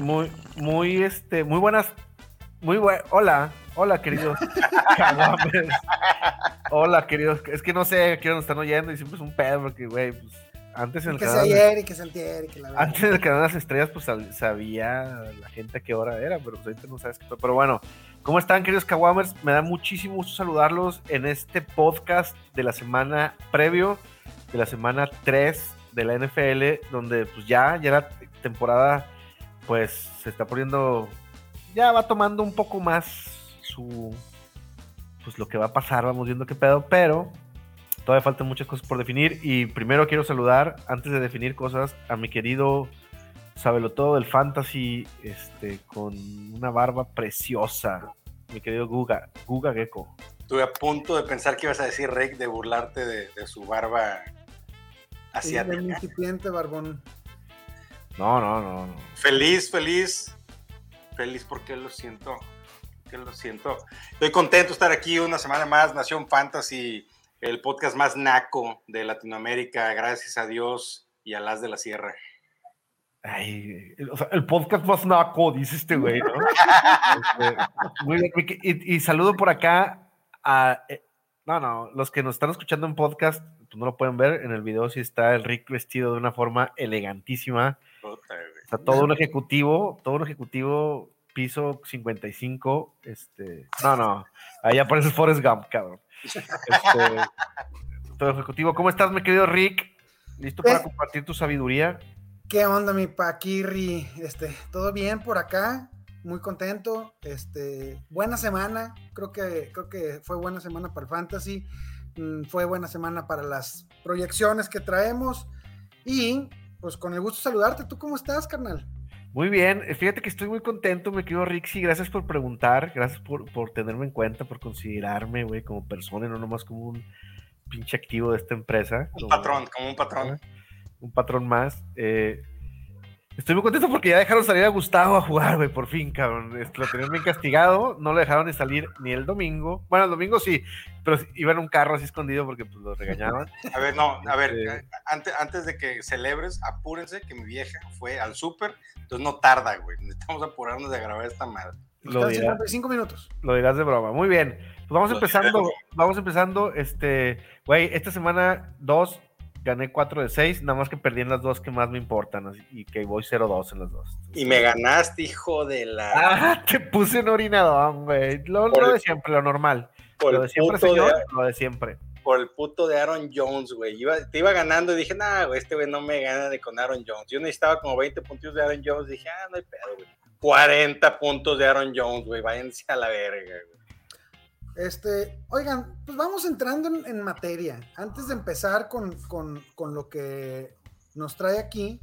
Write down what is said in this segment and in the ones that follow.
muy, muy, este, muy buenas, muy buenas, hola, hola queridos hola queridos, es que no sé, quiero nos están oyendo y siempre es un pedo porque, güey, pues, antes en el que canal, se ayer y que se antier y que la antes en el canal de las estrellas, pues sabía la gente a qué hora era, pero pues ahorita no sabes qué, pero bueno, ¿cómo están queridos Kawamers? Me da muchísimo gusto saludarlos en este podcast de la semana previo, de la semana 3 de la NFL, donde pues ya, ya la temporada pues se está poniendo, ya va tomando un poco más su, pues lo que va a pasar, vamos viendo qué pedo, pero todavía faltan muchas cosas por definir y primero quiero saludar, antes de definir cosas, a mi querido Sabelo todo del fantasy, este, con una barba preciosa, mi querido Guga, Guga Gecko. Estuve a punto de pensar que ibas a decir, Rick, de burlarte de, de su barba Sí, del asiática. incipiente barbón. No, no, no, no. Feliz, feliz. Feliz porque lo siento. Que lo siento. Estoy contento de estar aquí una semana más. Nación Fantasy, el podcast más naco de Latinoamérica. Gracias a Dios y a las de la sierra. Ay, o sea, el podcast más naco, dice este güey, ¿no? Este, muy bien, y, y saludo por acá a. eh, no, no, los que nos están escuchando en podcast, pues no lo pueden ver. En el video sí está el Rick vestido de una forma elegantísima. Puta, güey. O sea, todo un ejecutivo, todo un ejecutivo, piso 55. Este, no, no, ahí aparece Forrest Gump, cabrón. Este, todo ejecutivo. ¿Cómo estás, mi querido Rick? ¿Listo para Eh. compartir tu sabiduría? ¿Qué onda, mi Paquirri? Este, todo bien por acá, muy contento. Este, buena semana, creo que, creo que fue buena semana para el fantasy, mm, fue buena semana para las proyecciones que traemos y pues con el gusto de saludarte. ¿Tú cómo estás, carnal? Muy bien, eh, fíjate que estoy muy contento, me querido Rixi, gracias por preguntar, gracias por, por tenerme en cuenta, por considerarme, güey, como persona y no nomás como un pinche activo de esta empresa. Un como- patrón, como un patrón. Un patrón más. eh, estoy muy contento porque ya dejaron salir a Gustavo a jugar, güey, por fin, cabrón. Este, Lo tenían bien castigado, no lo dejaron ni salir ni el domingo. Bueno, el domingo sí, pero iba en un carro así escondido porque pues, lo regañaban. A ver, no, a ver, Este- eh, antes, antes de que celebres, apúrense que mi vieja fue al súper, entonces no tarda, güey. Necesitamos apurarnos de grabar esta madre. Lo Están dirá. 55 minutos. Lo dirás de broma. Muy bien. Pues vamos Lo empezando. diré. Vamos empezando. Este, güey, esta semana dos gané 4 de 6, nada más que perdí en las dos que más me importan así, y que voy 0-2 en las dos. Y me ganaste, hijo de la... Ah, te puse en orinadón, güey. Lo, Por lo el- de siempre, lo normal. Lo de siempre, señor, de, lo de siempre. por el puto de Aaron Jones, güey. Iba- te iba ganando y dije, nah, güey, este güey no me gana de con Aaron Jones. Yo necesitaba como 20 puntos de Aaron Jones. Dije, ah, no hay pedo, güey. 40 puntos de Aaron Jones, güey. Váyanse a la verga, güey. Este, oigan, pues vamos entrando en, en materia. Antes de empezar con, con- con lo que nos trae aquí,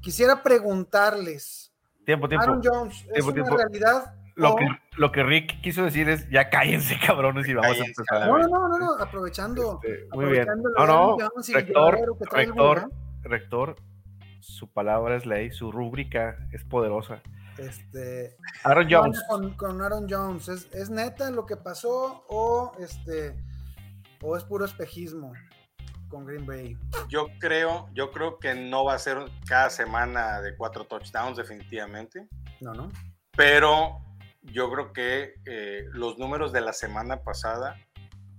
quisiera preguntarles, Tiempo, tiempo. Aaron Jones, ¿es Tiempo, una tiempo. realidad? Lo o- que, lo que Rick quiso decir es, ya cállense, cabrones, y vamos Cállense, a empezar. No, no, no, no, aprovechando. Este, muy bien. No, no, Jones rector, rector, rector, su palabra es ley, su rúbrica es poderosa. Este, Aaron ¿qué Jones. Con, con Aaron Jones, ¿Es, ¿es neta lo que pasó o este o es puro espejismo con Green Bay? Yo creo, yo creo que no va a ser cada semana de cuatro touchdowns, definitivamente. No, no. pero yo creo que eh, los números de la semana pasada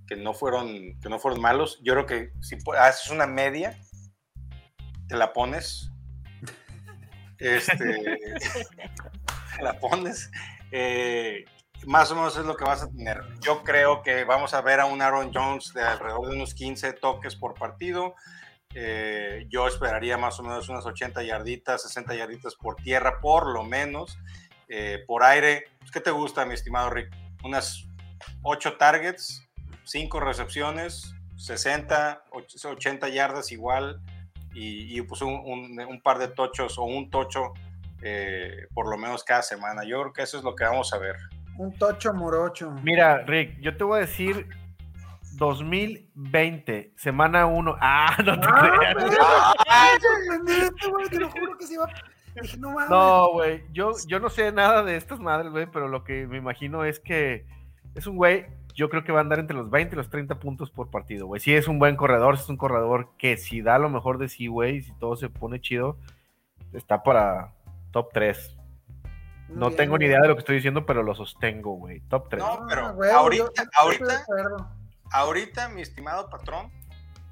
que no fueron que no fueron malos yo creo que si haces una media te la pones este la pones eh, más o menos es lo que vas a tener yo creo que vamos a ver a un Aaron Jones de alrededor de unos 15 toques por partido eh, yo esperaría más o menos unas 80 yarditas, 60 yarditas por tierra, por lo menos. Eh, por aire, pues, ¿qué te gusta, mi estimado Rick? Unas 8 targets, 5 recepciones, 60, och- 80 yardas igual, y, y, pues un, un- un par de tochos o un tocho eh, por lo menos cada semana. Yo creo que eso es lo que vamos a ver. Un tocho morocho. Mira, Rick, yo te voy a decir 2020, semana 1. Ah, no te creas. ¡Ay, sorprendente, güey! Te lo juro que se iba. Dije, no mames. No, güey, yo, yo no sé nada de estas madres, güey, pero lo que me imagino es que es un güey, yo creo que va a andar entre los 20 y los 30 puntos por partido, güey. Si es un buen corredor, si es un corredor que si da lo mejor de sí, güey, si todo se pone chido, está para top 3. Muy No bien, tengo ni idea de lo que estoy diciendo, pero lo sostengo, güey. Top 3. No, Ah, pero huevo, ahorita- yo- ahorita-. Ahorita, mi estimado patrón,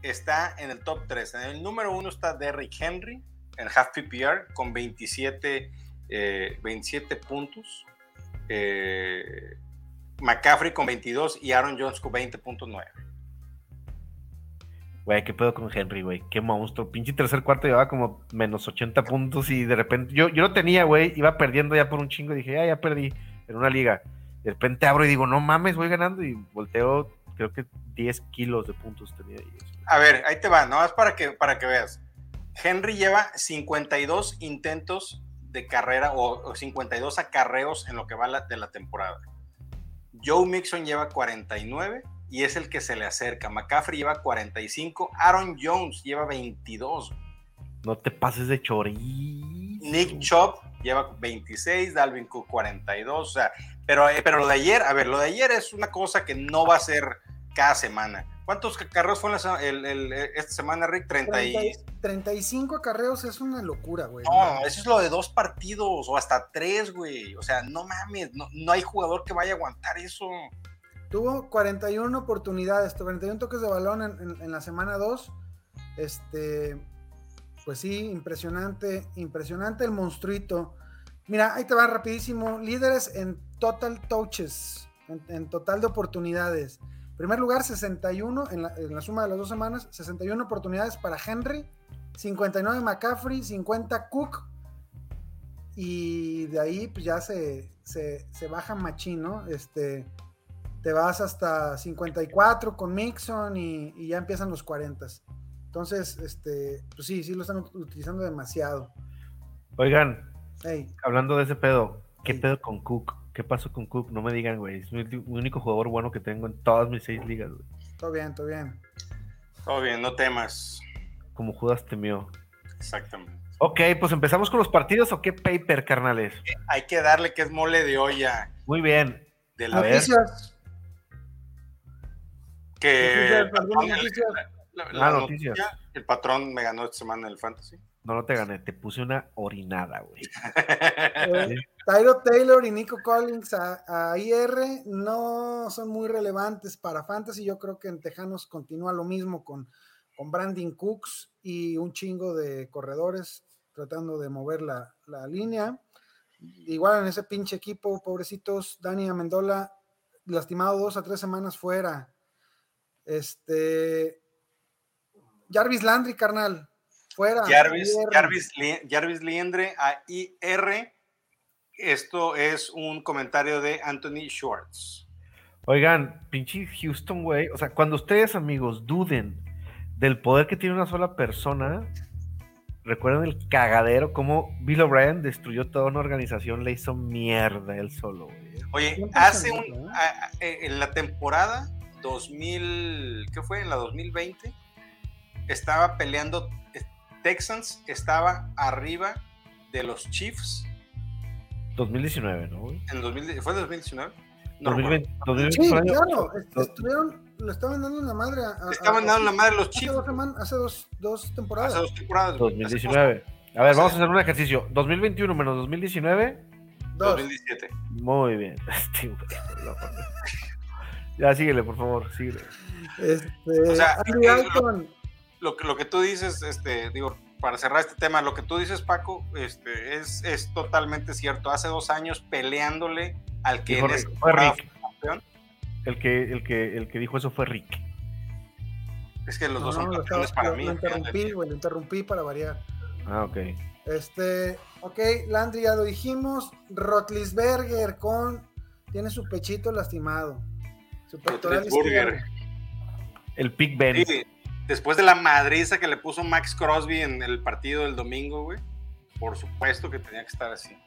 está en el top 3. En el número 1 está Derrick Henry en half PPR con 27, eh, 27 puntos. Eh, McCaffrey con 22 y Aaron Jones con 20.9. Güey, ¿qué pedo con Henry, güey? Qué monstruo. Pinche tercer cuarto llevaba como menos 80 puntos y de repente. Yo, yo lo tenía, güey. Iba perdiendo ya por un chingo. y Dije, ya, ya perdí en una liga. De repente abro y digo, no mames, voy ganando. Y volteo, creo que 10 kilos de puntos tenía ahí. A ver, ahí te va, nomás para que, para que veas. Henry lleva 52 intentos de carrera o, o 52 acarreos en lo que va la- de la temporada. Joe Mixon lleva 49 y es el que se le acerca. McCaffrey lleva 45. Aaron Jones lleva 22. No te pases de chorizo. Nick Chubb lleva 26. Dalvin Cook 42. O sea, pero, eh, pero lo de ayer, a ver, lo de ayer es una cosa que no va a ser cada semana. ¿Cuántos carreos fue en la se- el- el- esta semana, Rick? 30 y... 30 35 acarreos es una locura, güey. No, eso es lo de dos partidos o hasta tres, güey. O sea, no mames, no, no hay jugador que vaya a aguantar eso. Tuvo 41 oportunidades, 41 toques de balón en, en- en la semana 2. Este, pues sí, impresionante, impresionante el monstruito. Mira, ahí te va rapidísimo. Líderes en total touches, en, en total de oportunidades. Primer lugar, 61 en la, en la suma de las dos semanas, 61 oportunidades para Henry, 59 McCaffrey, 50 Cook. Y de ahí pues ya se, se, se baja machín, ¿no? Este, te vas hasta 54 con Mixon y, y ya empiezan los 40. Entonces, este, pues sí, sí lo están ut- utilizando demasiado. Oigan, Ey, hablando de ese pedo, ¿qué pedo con Cook? ¿Qué pasó con Cook? No me digan, güey. Es mi, único jugador bueno que tengo en todas mis seis ligas, güey. todo bien, todo bien. Todo bien, no temas. Como Judas temió. Exactamente. Ok, pues empezamos con los partidos o qué paper, carnales. Hay que darle que es mole de olla. Muy bien. De A la ver. Noticias, que noticias, noticias. la- Ah, la noticias. noticia, el patrón me ganó esta semana en el fantasy. No, no te gané. Te puse una orinada, güey. Tyro Taylor y Nico Collins a, a IR no son muy relevantes para Fantasy. Yo creo que en Tejanos continúa lo mismo con, con Brandon Cooks y un chingo de corredores tratando de mover la, la línea. Igual en ese pinche equipo, pobrecitos, Dani Amendola lastimado dos a tres semanas fuera. Este Jarvis Landry, carnal, fuera. Jarvis. Jarvis, Jarvis Liendre a IR. Esto es un comentario de Anthony Schwartz. Oigan, pinche Houston, güey. O sea, cuando ustedes, amigos, duden del poder que tiene una sola persona, recuerden el cagadero, cómo Bill O'Brien destruyó toda una organización, le hizo mierda él solo, güey. Oye, 100%, hace un. ¿eh? a- a- en la temporada 2000. ¿Qué fue? En la 2020. Estaba peleando. eh, Texans estaba arriba de los Chiefs. 2019, ¿no, güey? En 2000, ¿Fue en 2019? No, 2020, 2020 Sí, claro, est- dos- estuvieron, le estaban dando en la madre a, estaban a- dando la madre a los hace Chiefs dos, semanas- hace dos, dos temporadas. hace dos temporadas. güey. Hace 2019. A ver, vamos a hacer un ejercicio. 2021 menos 2019. dos, Dos. 2017. Muy bien. Este, ya síguele, por favor, síguele. Este, O sea, Dalton, Lo, que- lo que tú dices, este, digo, para cerrar este tema, lo que tú dices, Paco, este, es, es totalmente cierto. Hace dos años peleándole al que Dijo en fue Rick. campeón. El que, el, que, el que dijo eso fue Rick. Es que los no, dos no, son campeones estaba- para lo- mí. lo interrumpí, güey, lo interrumpí para variar. Ah, ok. Este, ok, Landry ya lo dijimos. Rotlisberger con, tiene su pechito lastimado. Su pectoral. El Big Ben. Sí, después de la madriza que le puso Max Crosby en el partido del domingo, güey, por supuesto que tenía que estar así.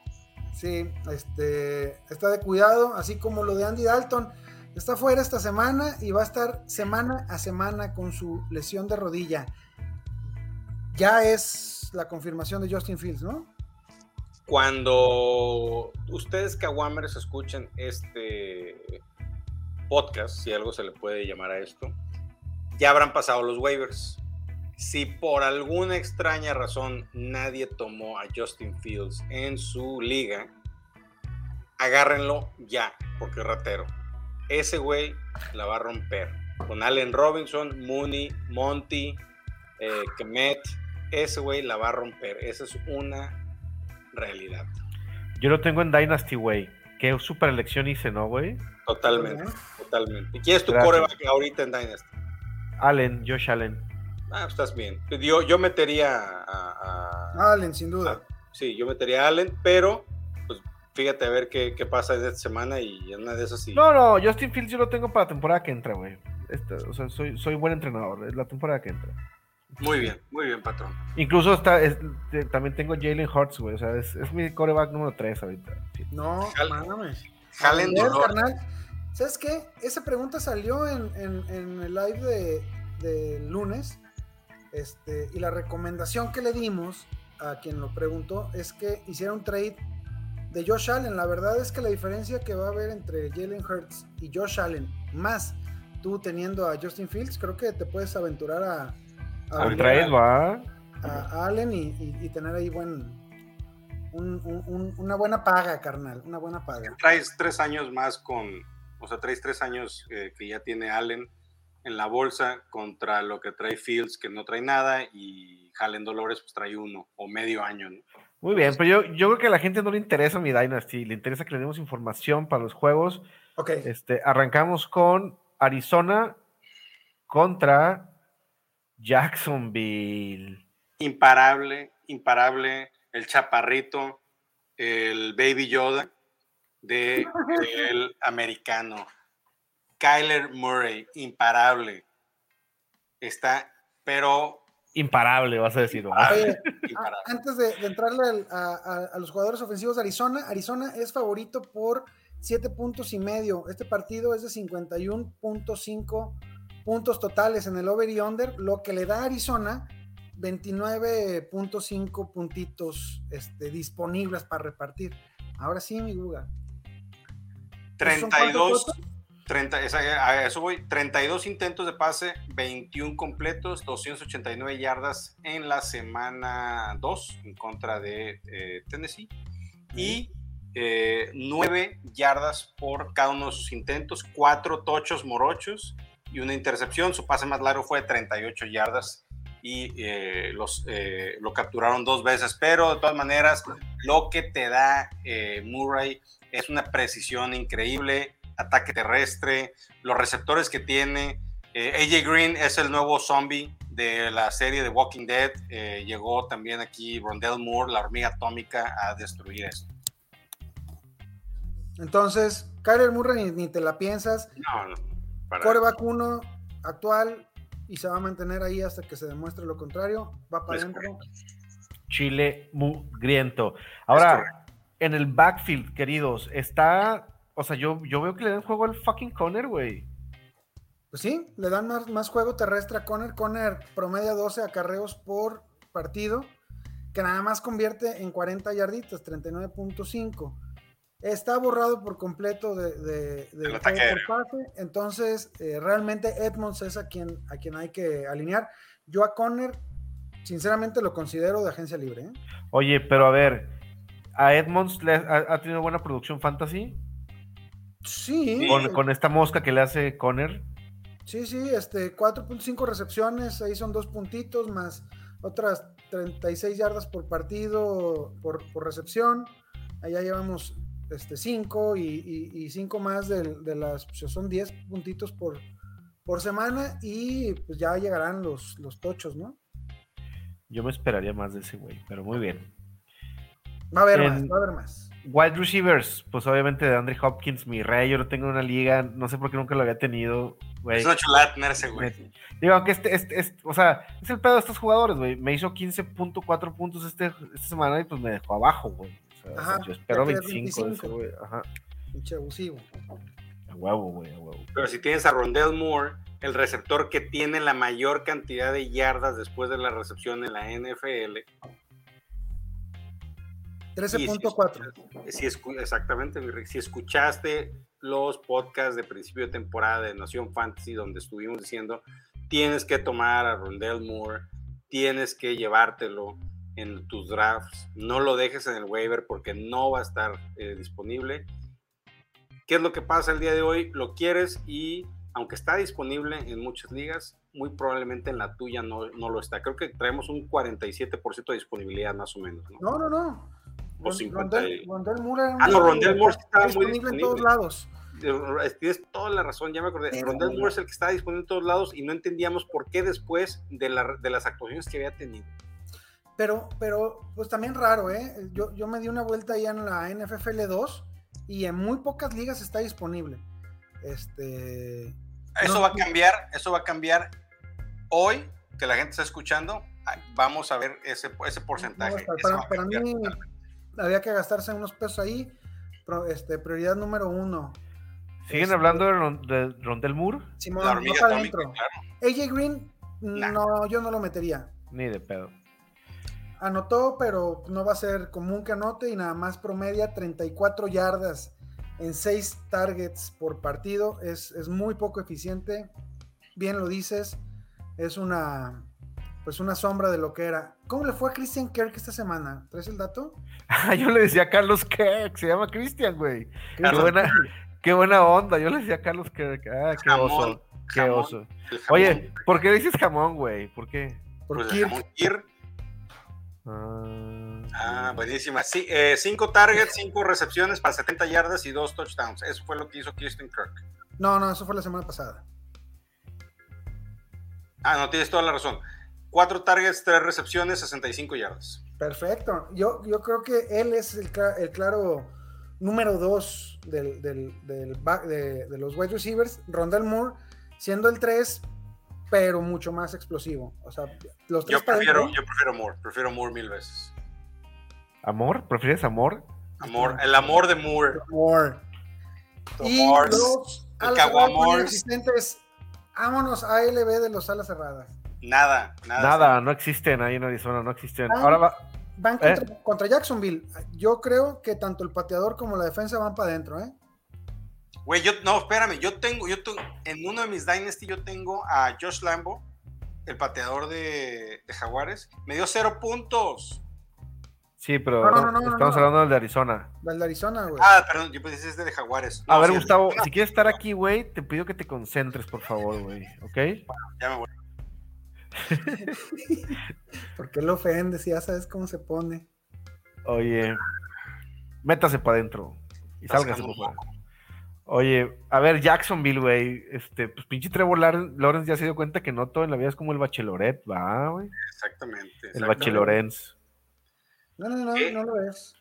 Sí, este, está de cuidado, así como lo de Andy Dalton. Está fuera esta semana y va a estar semana a semana con su lesión de rodilla. Ya es la confirmación de Justin Fields, ¿no? Cuando ustedes Kawamers escuchen este podcast, si algo se le puede llamar a esto, ya habrán pasado los waivers. Si por alguna extraña razón nadie tomó a Justin Fields en su liga, agárrenlo ya, porque es ratero. Ese güey la va a romper. Con Allen Robinson, Mooney, Monty, eh, Kemet, ese güey la va a romper. Esa es una realidad. Yo lo tengo en Dynasty, güey. Qué super elección hice, ¿no, güey? Totalmente, totalmente. ¿Y quién es tu coreback ahorita en Dynasty? Allen, Josh Allen. Ah, pues estás bien. Yo, yo metería a, a Allen, sin duda. sí, yo metería a Allen, pero pues fíjate a ver qué, qué pasa esta semana y en una de esas sí. No, no, Justin Fields yo lo tengo para la temporada que entra, güey. Este, o sea, soy, soy buen entrenador, es la temporada que entra. Muy bien, muy bien, patrón. Incluso está, también tengo Jalen Hurts, güey. O sea, es, mi coreback número 3 ahorita. No, mames. Jalen carnal. ¿Sabes qué? Esa pregunta salió en, el live de, de, lunes. Este, y la recomendación que le dimos a quien lo preguntó es que hiciera un trade de Josh Allen. La verdad es que la diferencia que va a haber entre Jalen Hurts y Josh Allen, más tú teniendo a Justin Fields, creo que te puedes aventurar a a, A, Allen y, tener ahí buen. una buena paga, carnal. Una buena paga. Traes tres años más con. O sea, traes tres años eh, que ya tiene Allen en la bolsa contra lo que trae Fields, que no trae nada, y Allen Dolores, pues trae uno o medio año. Muy bien, pero yo, yo creo que a la gente no le interesa mi Dynasty, le interesa que le demos información para los juegos. Ok. Este, arrancamos con Arizona contra Jacksonville. Imparable, imparable. El chaparrito, el Baby Yoda de el americano. Kyler Murray, imparable. Está, pero. Imparable, vas a decir. antes de, entrarle a, los jugadores ofensivos de Arizona, Arizona es favorito por 7 puntos y medio. Este partido es de 51.5 puntos totales en el over y under, lo que le da a Arizona 29.5 puntitos este, disponibles para repartir. Ahora sí, mi Guga. 32, 30, eso voy, 32 intentos de pase, 21 completos, 289 yardas en la semana 2 en contra de eh, Tennessee. Y 9 eh, yardas por cada uno de sus intentos, 4 tochos morochos y una intercepción. Su pase más largo fue de 38 yardas y eh, los, eh, lo capturaron dos veces, pero de todas maneras lo que te da eh, Murray es una precisión increíble, ataque terrestre, los receptores que tiene. AJ Green es el nuevo zombie de la serie de Walking Dead. llegó también aquí Rondell Moore, la hormiga atómica, a destruir esto. Entonces, Kyler Murray ni, ni te la piensas. No, no Coreback 1 actual y se va a mantener ahí hasta que se demuestre lo contrario. Va para adentro. Chile mugriento. Ahora, en el backfield, queridos, está. O sea, yo, yo veo que le dan juego al fucking Conner, güey. Pues sí, le dan más, más juego terrestre a Conner. Conner promedia 12 acarreos por partido, que nada más convierte en 40 yarditas, 39.5 está borrado por completo de, de, de pase. Entonces, eh, realmente Edmonds es a quien, a quien hay que alinear. Yo a Conner, sinceramente, lo considero de agencia libre. ¿eh? Oye, pero a ver, ¿a Edmonds le ha, tenido buena producción fantasy? Sí. Con, esta mosca que le hace Conner. Sí, sí, este, 4.5 recepciones, ahí son dos puntitos, más otras 36 yardas por partido por, por recepción. Allá llevamos este, 5 y 5 más de, las, pues, son 10 puntitos por, por semana y pues ya llegarán los, los tochos, ¿no? Yo me esperaría más de ese güey, pero muy bien. Va a haber más, va a haber más. Wide receivers, pues obviamente de Andre Hopkins, mi rey, yo lo tengo en una liga, no sé por qué nunca lo había tenido, güey. Es una chulada tener ese güey. Digo, aunque este, este, este, o sea, es el pedo de estos jugadores, güey. Me hizo 15.4 puntos este, esta semana y pues me dejó abajo, güey yo espero 25, de ese, güey. Ajá. Pinche abusivo. A huevo, güey, a huevo. Pero si tienes a Rondell Moore, el receptor que tiene la mayor cantidad de yardas después de la recepción en la NFL. 13.4. Si, exactamente, si escuchaste los podcasts de principio de temporada de Nación Fantasy, donde estuvimos diciendo, tienes que tomar a Rondell Moore, tienes que llevártelo, en tus drafts. No lo dejes en el waiver porque no va a estar eh, disponible. ¿Qué es lo que pasa el día de hoy? Lo quieres y aunque está disponible en muchas ligas, muy probablemente en la tuya no, no lo está. Creo que traemos un 47% de disponibilidad más o menos. No, no, no. O 50 Rondel, Rondel Moore era Ah, no, un- Rondel Moore estaba muy disponible en todos lados. Eh, Tienes toda la razón, ya me acordé. Pero- Rondell Moore es el que estaba disponible en todos lados y no entendíamos por qué después de, la- de las actuaciones que había tenido. Pero, pero, pues también raro, ¿eh? Yo, yo me di una vuelta ahí en la NFFL 2 y en muy pocas ligas está disponible. Este. Eso No, va a cambiar, eso va a cambiar hoy que la gente está escuchando. Vamos a ver ese, ese porcentaje. no para, mí. Había que gastarse unos pesos ahí. Pro- este, prioridad número uno. ¿Siguen Este, hablando de, Ron- de Rondel Moore? Simón, La no adentro. claro. AJ Green, Nah. no, yo no lo metería. Ni de pedo. Anotó, pero no va a ser común que anote y nada más promedia 34 yardas en 6 targets por partido. Es, es muy poco eficiente. Bien lo dices. Es una pues una sombra de lo que era. ¿Cómo le fue a Christian Kirk esta semana? ¿Traes el dato? Ah, yo le decía a Carlos Kirk, se llama Cristian, güey. Qué qué buena onda. Yo le decía a Carlos Kirk. Ah, qué Jamón, oso. Qué jamón, oso. Oye, ¿por qué dices jamón, güey? ¿Por qué? Por pues Kirk. jamón. Ah, Ah, buenísima. Sí, eh, cinco targets, cinco recepciones para 70 yardas y dos touchdowns. Eso fue lo que hizo Kirsten Kirk. No, no, eso fue la semana pasada. Ah, no, tienes toda la razón. Cuatro targets, tres recepciones, 65 yardas. Perfecto. Yo, yo creo que él es el, el claro número dos del, del- del back- de, de los wide receivers. Rondell Moore siendo el 3, pero mucho más explosivo. O sea, los tres Yo prefiero, yo prefiero Moore, prefiero Moore mil veces. ¿Amor? ¿Prefieres amor? Amor, el amor de Moore. Moore. Y Amor. los el alas inexistentes. Vámonos a LB de los alas cerradas. Nada, nada. Nada, no existen ahí en Arizona, no existen. Ah. Ahora va. Van ¿Eh? contra, Jacksonville. Yo creo que tanto el pateador como la defensa van para adentro, ¿eh? Güey, yo, no, espérame, yo tengo, yo tengo, en uno de mis Dynasty yo tengo a Josh Lambo, el pateador de, de Jaguares, me dio cero puntos. Sí, pero No, no, no, no, estamos no. hablando del de Arizona. Del de Arizona, güey. Ah, perdón, yo pensé que es de Jaguares. A ver, sí, Gustavo, si quieres estar aquí, güey, te pido que te concentres, por favor, güey. ¿Ok? Ya me voy. ¿Por qué lo ofendes? Ya sabes cómo se pone. Oye, métase para adentro y sálgase como por fuera. Oye, a ver, Jacksonville, güey. Este, pues pinche Trevor Lawrence ya se dio cuenta que no todo en la vida es como el bacheloret, va, güey. Exactamente. El exactamente. bachelorense. No, no, no, ¿Qué? no lo es.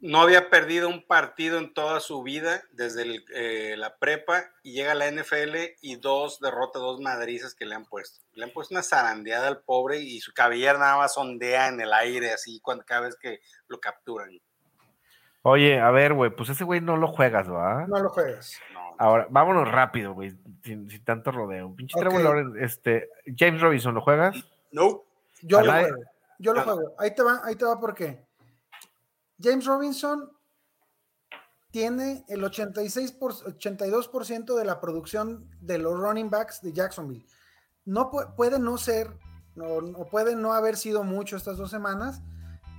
No había perdido un partido en toda su vida desde el, eh, la prepa y llega a la NFL y dos derrotas, dos madrizas que le han puesto. Le han puesto una zarandeada al pobre y su cabellera nada más ondea en el aire así cuando cada vez que lo capturan. Oye, a ver, güey, pues ese güey no lo juegas, ¿va? No lo juegas. No, Ahora, vámonos rápido, güey, sin, sin tanto rodeo. Pinche Ok. Trevor Lawrence, este, James Robinson, ¿lo juegas? no. Yo lo juego. Yo lo juego. Ahí te va, ahí te va por qué. James Robinson tiene el 86 por, 82% de la producción de los running backs de Jacksonville. No pu- puede no ser, no, no puede no haber sido mucho estas dos semanas,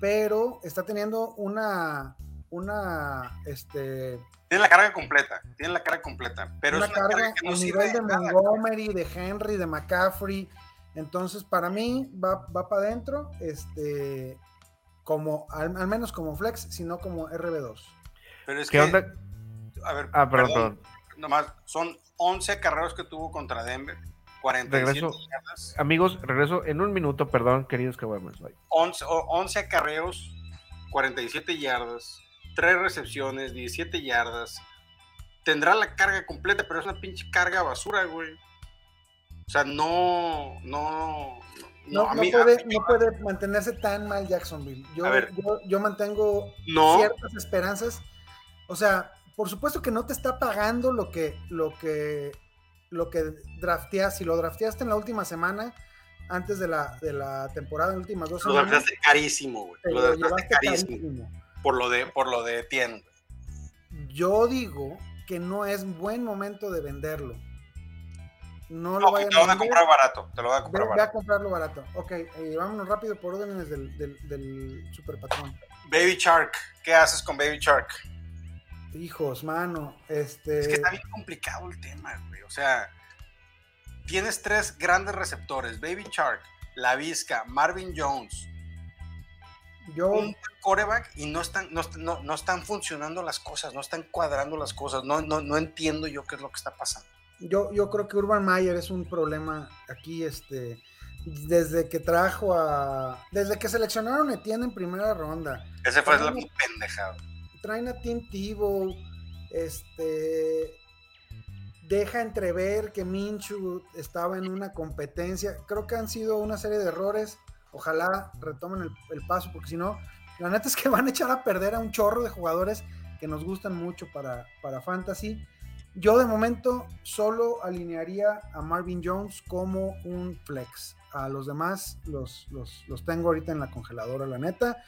pero está teniendo una, una, este, Tiene la carga completa, tiene la carga completa, pero una es una carga, carga que no a sirve nivel de de nada. Montgomery, de Henry, de McCaffrey. Entonces, para mí, va, va para adentro, este, como, al, al menos como flex, sino como RB2. Pero es ¿Qué que, onda? a ver, Ah, perdón, perdón. nomás, son 11 carreros que tuvo contra Denver, 47 Regreso. yardas, Amigos, regreso en un minuto, perdón, queridos que 11, o- 11 acarreos, 47 yardas, 3 recepciones, 17 yardas. Tendrá la carga completa, pero es una pinche carga basura, güey. O sea, no, no, No, no mí- puede, mí- no puede mantenerse tan mal Jacksonville. Yo, yo, yo mantengo No. ciertas esperanzas. O sea, por supuesto que no te está pagando lo que, lo que, lo que drafteas. Si lo drafteaste en la última semana, antes de la, de la temporada, en las últimas dos Lo semanas, draftaste carísimo, güey. Lo carísimo. carísimo. Por lo de, por lo de Etienne. Yo digo que no es buen momento de venderlo. No lo vayan te lo van a comprar barato. Te lo van a comprar ve a barato. comprarlo barato. Ok, eh, vámonos rápido por órdenes del, del, del super patrón. Baby Shark. ¿Qué haces con Baby Shark? Hijos, mano, este... Es que está bien complicado el tema, güey. O sea, tienes tres grandes receptores, Baby Shark, La Vizca, Marvin Jones. Yo... Un coreback y no están, no, no, no, están funcionando las cosas, no están cuadrando las cosas. No, no, no entiendo yo qué es lo que está pasando. Yo, yo creo que Urban Mayer es un problema aquí, este desde que trajo a. Desde que seleccionaron a Etienne en primera ronda. Ese fue lo pendejado. Traen a Tim Tebow. Este. Deja entrever que Minchu estaba en una competencia. Creo que han sido una serie de errores. Ojalá retomen el, el paso, porque si no, la neta es que van a echar a perder a un chorro de jugadores que nos gustan mucho para, para Fantasy. Yo de momento solo alinearía a Marvin Jones como un flex a los demás los, los, tengo ahorita en la congeladora, la neta.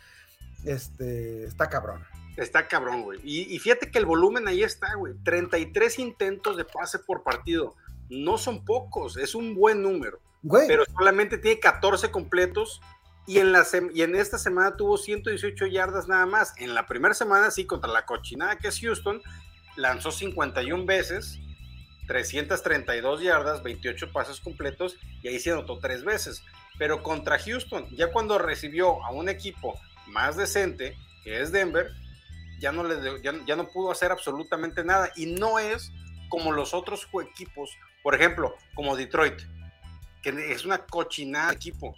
Este, está cabrón. Está cabrón, güey. Y, fíjate que el volumen ahí está, güey. 33 intentos de pase por partido. No son pocos, es un buen número. Pero solamente tiene 14 completos y en, la y en esta semana tuvo 118 yardas nada más. En la primera semana, sí, contra la cochinada que es Houston, lanzó 51 veces 332 yardas, 28 pases completos y ahí se anotó tres veces. Pero contra Houston, ya cuando recibió a un equipo más decente, que es Denver, ya no, le, ya, no pudo hacer absolutamente nada. Y no es como los otros equipos, por ejemplo, como Detroit, que es una cochinada de equipo,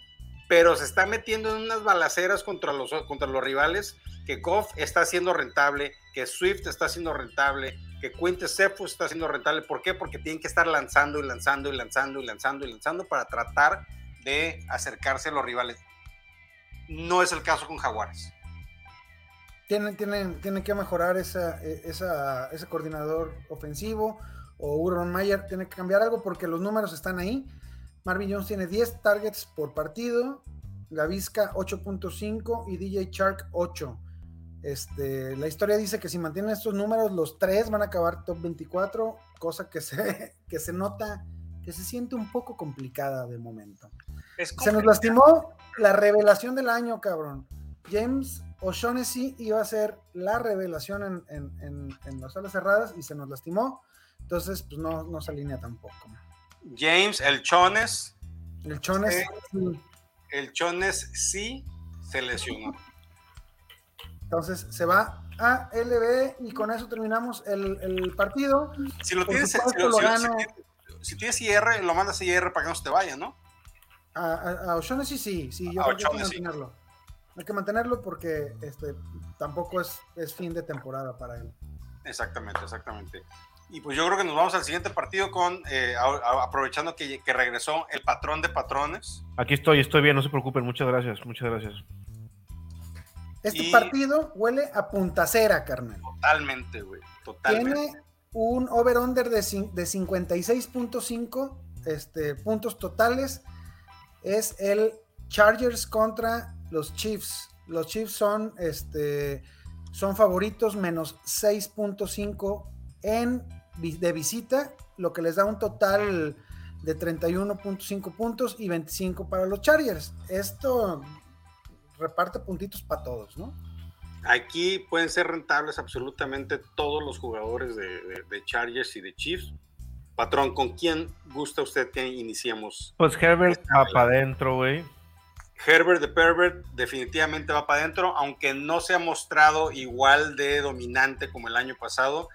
pero se está metiendo en unas balaceras contra los, contra los rivales, que Goff está haciendo rentable, que Swift está haciendo rentable, que Quinte Cephus está haciendo rentable. ¿Por qué? Porque tienen que estar lanzando y lanzando y lanzando y lanzando y lanzando para tratar de acercarse a los rivales. No es el caso con Jaguares. Tienen, tienen, tienen que mejorar e, esa, ese coordinador ofensivo o Urban Mayer tiene que cambiar algo porque los números están ahí. Marvin Jones tiene 10 targets por partido, Gavisca 8.5 y DJ Shark 8. Este, la historia dice que si mantienen estos números, los tres van a acabar top 24, cosa que se, que se nota, que se siente un poco complicada de momento. se nos lastimó la revelación del año, cabrón. James O'Shaughnessy iba a ser la revelación en, las salas cerradas y se nos lastimó. Entonces, pues no, no se alinea tampoco. James, el Chones. El Chones. El Chones sí se lesionó. Entonces se va a LB y con eso terminamos el, partido. Si lo tienes, si, tienes IR, lo mandas a IR para que no se te vaya, ¿no? A, a, sí, sí, sí, yo creo que hay que mantenerlo. Hay que mantenerlo porque este tampoco es, es fin de temporada para él. Exactamente, exactamente. Y pues yo creo que nos vamos al siguiente partido con, eh, aprovechando que, que, regresó el patrón de patrones. Aquí estoy, estoy bien, no se preocupen, muchas gracias, muchas gracias. Este partido huele a puntacera, carnal. Totalmente, güey. Totalmente. Tiene un over-under de, de 56.5 este, puntos totales. Es el Chargers contra los Chiefs. Los Chiefs son, este, son favoritos menos 6.5 en de visita, lo que les da un total de 31.5 puntos y 25 para los Chargers. Esto reparte puntitos para todos, ¿no? Aquí pueden ser rentables absolutamente todos los jugadores de, Chargers y de Chiefs. Patrón, ¿con quién gusta usted que iniciemos? Pues Herbert va para adentro, güey. Herbert de Pervert definitivamente va para adentro, aunque no se ha mostrado igual de dominante como el año pasado.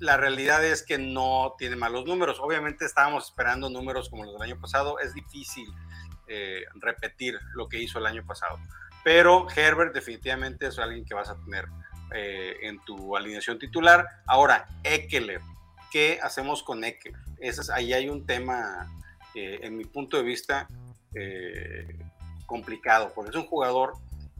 La realidad es que no tiene malos números. Obviamente estábamos esperando números como los del año pasado. Es difícil eh, repetir lo que hizo el año pasado. Pero Herbert definitivamente es alguien que vas a tener eh, en tu alineación titular. Ahora, Eckler. ¿Qué hacemos con Eckler? Ese ahí hay un tema, eh, en mi punto de vista, complicado, porque es un jugador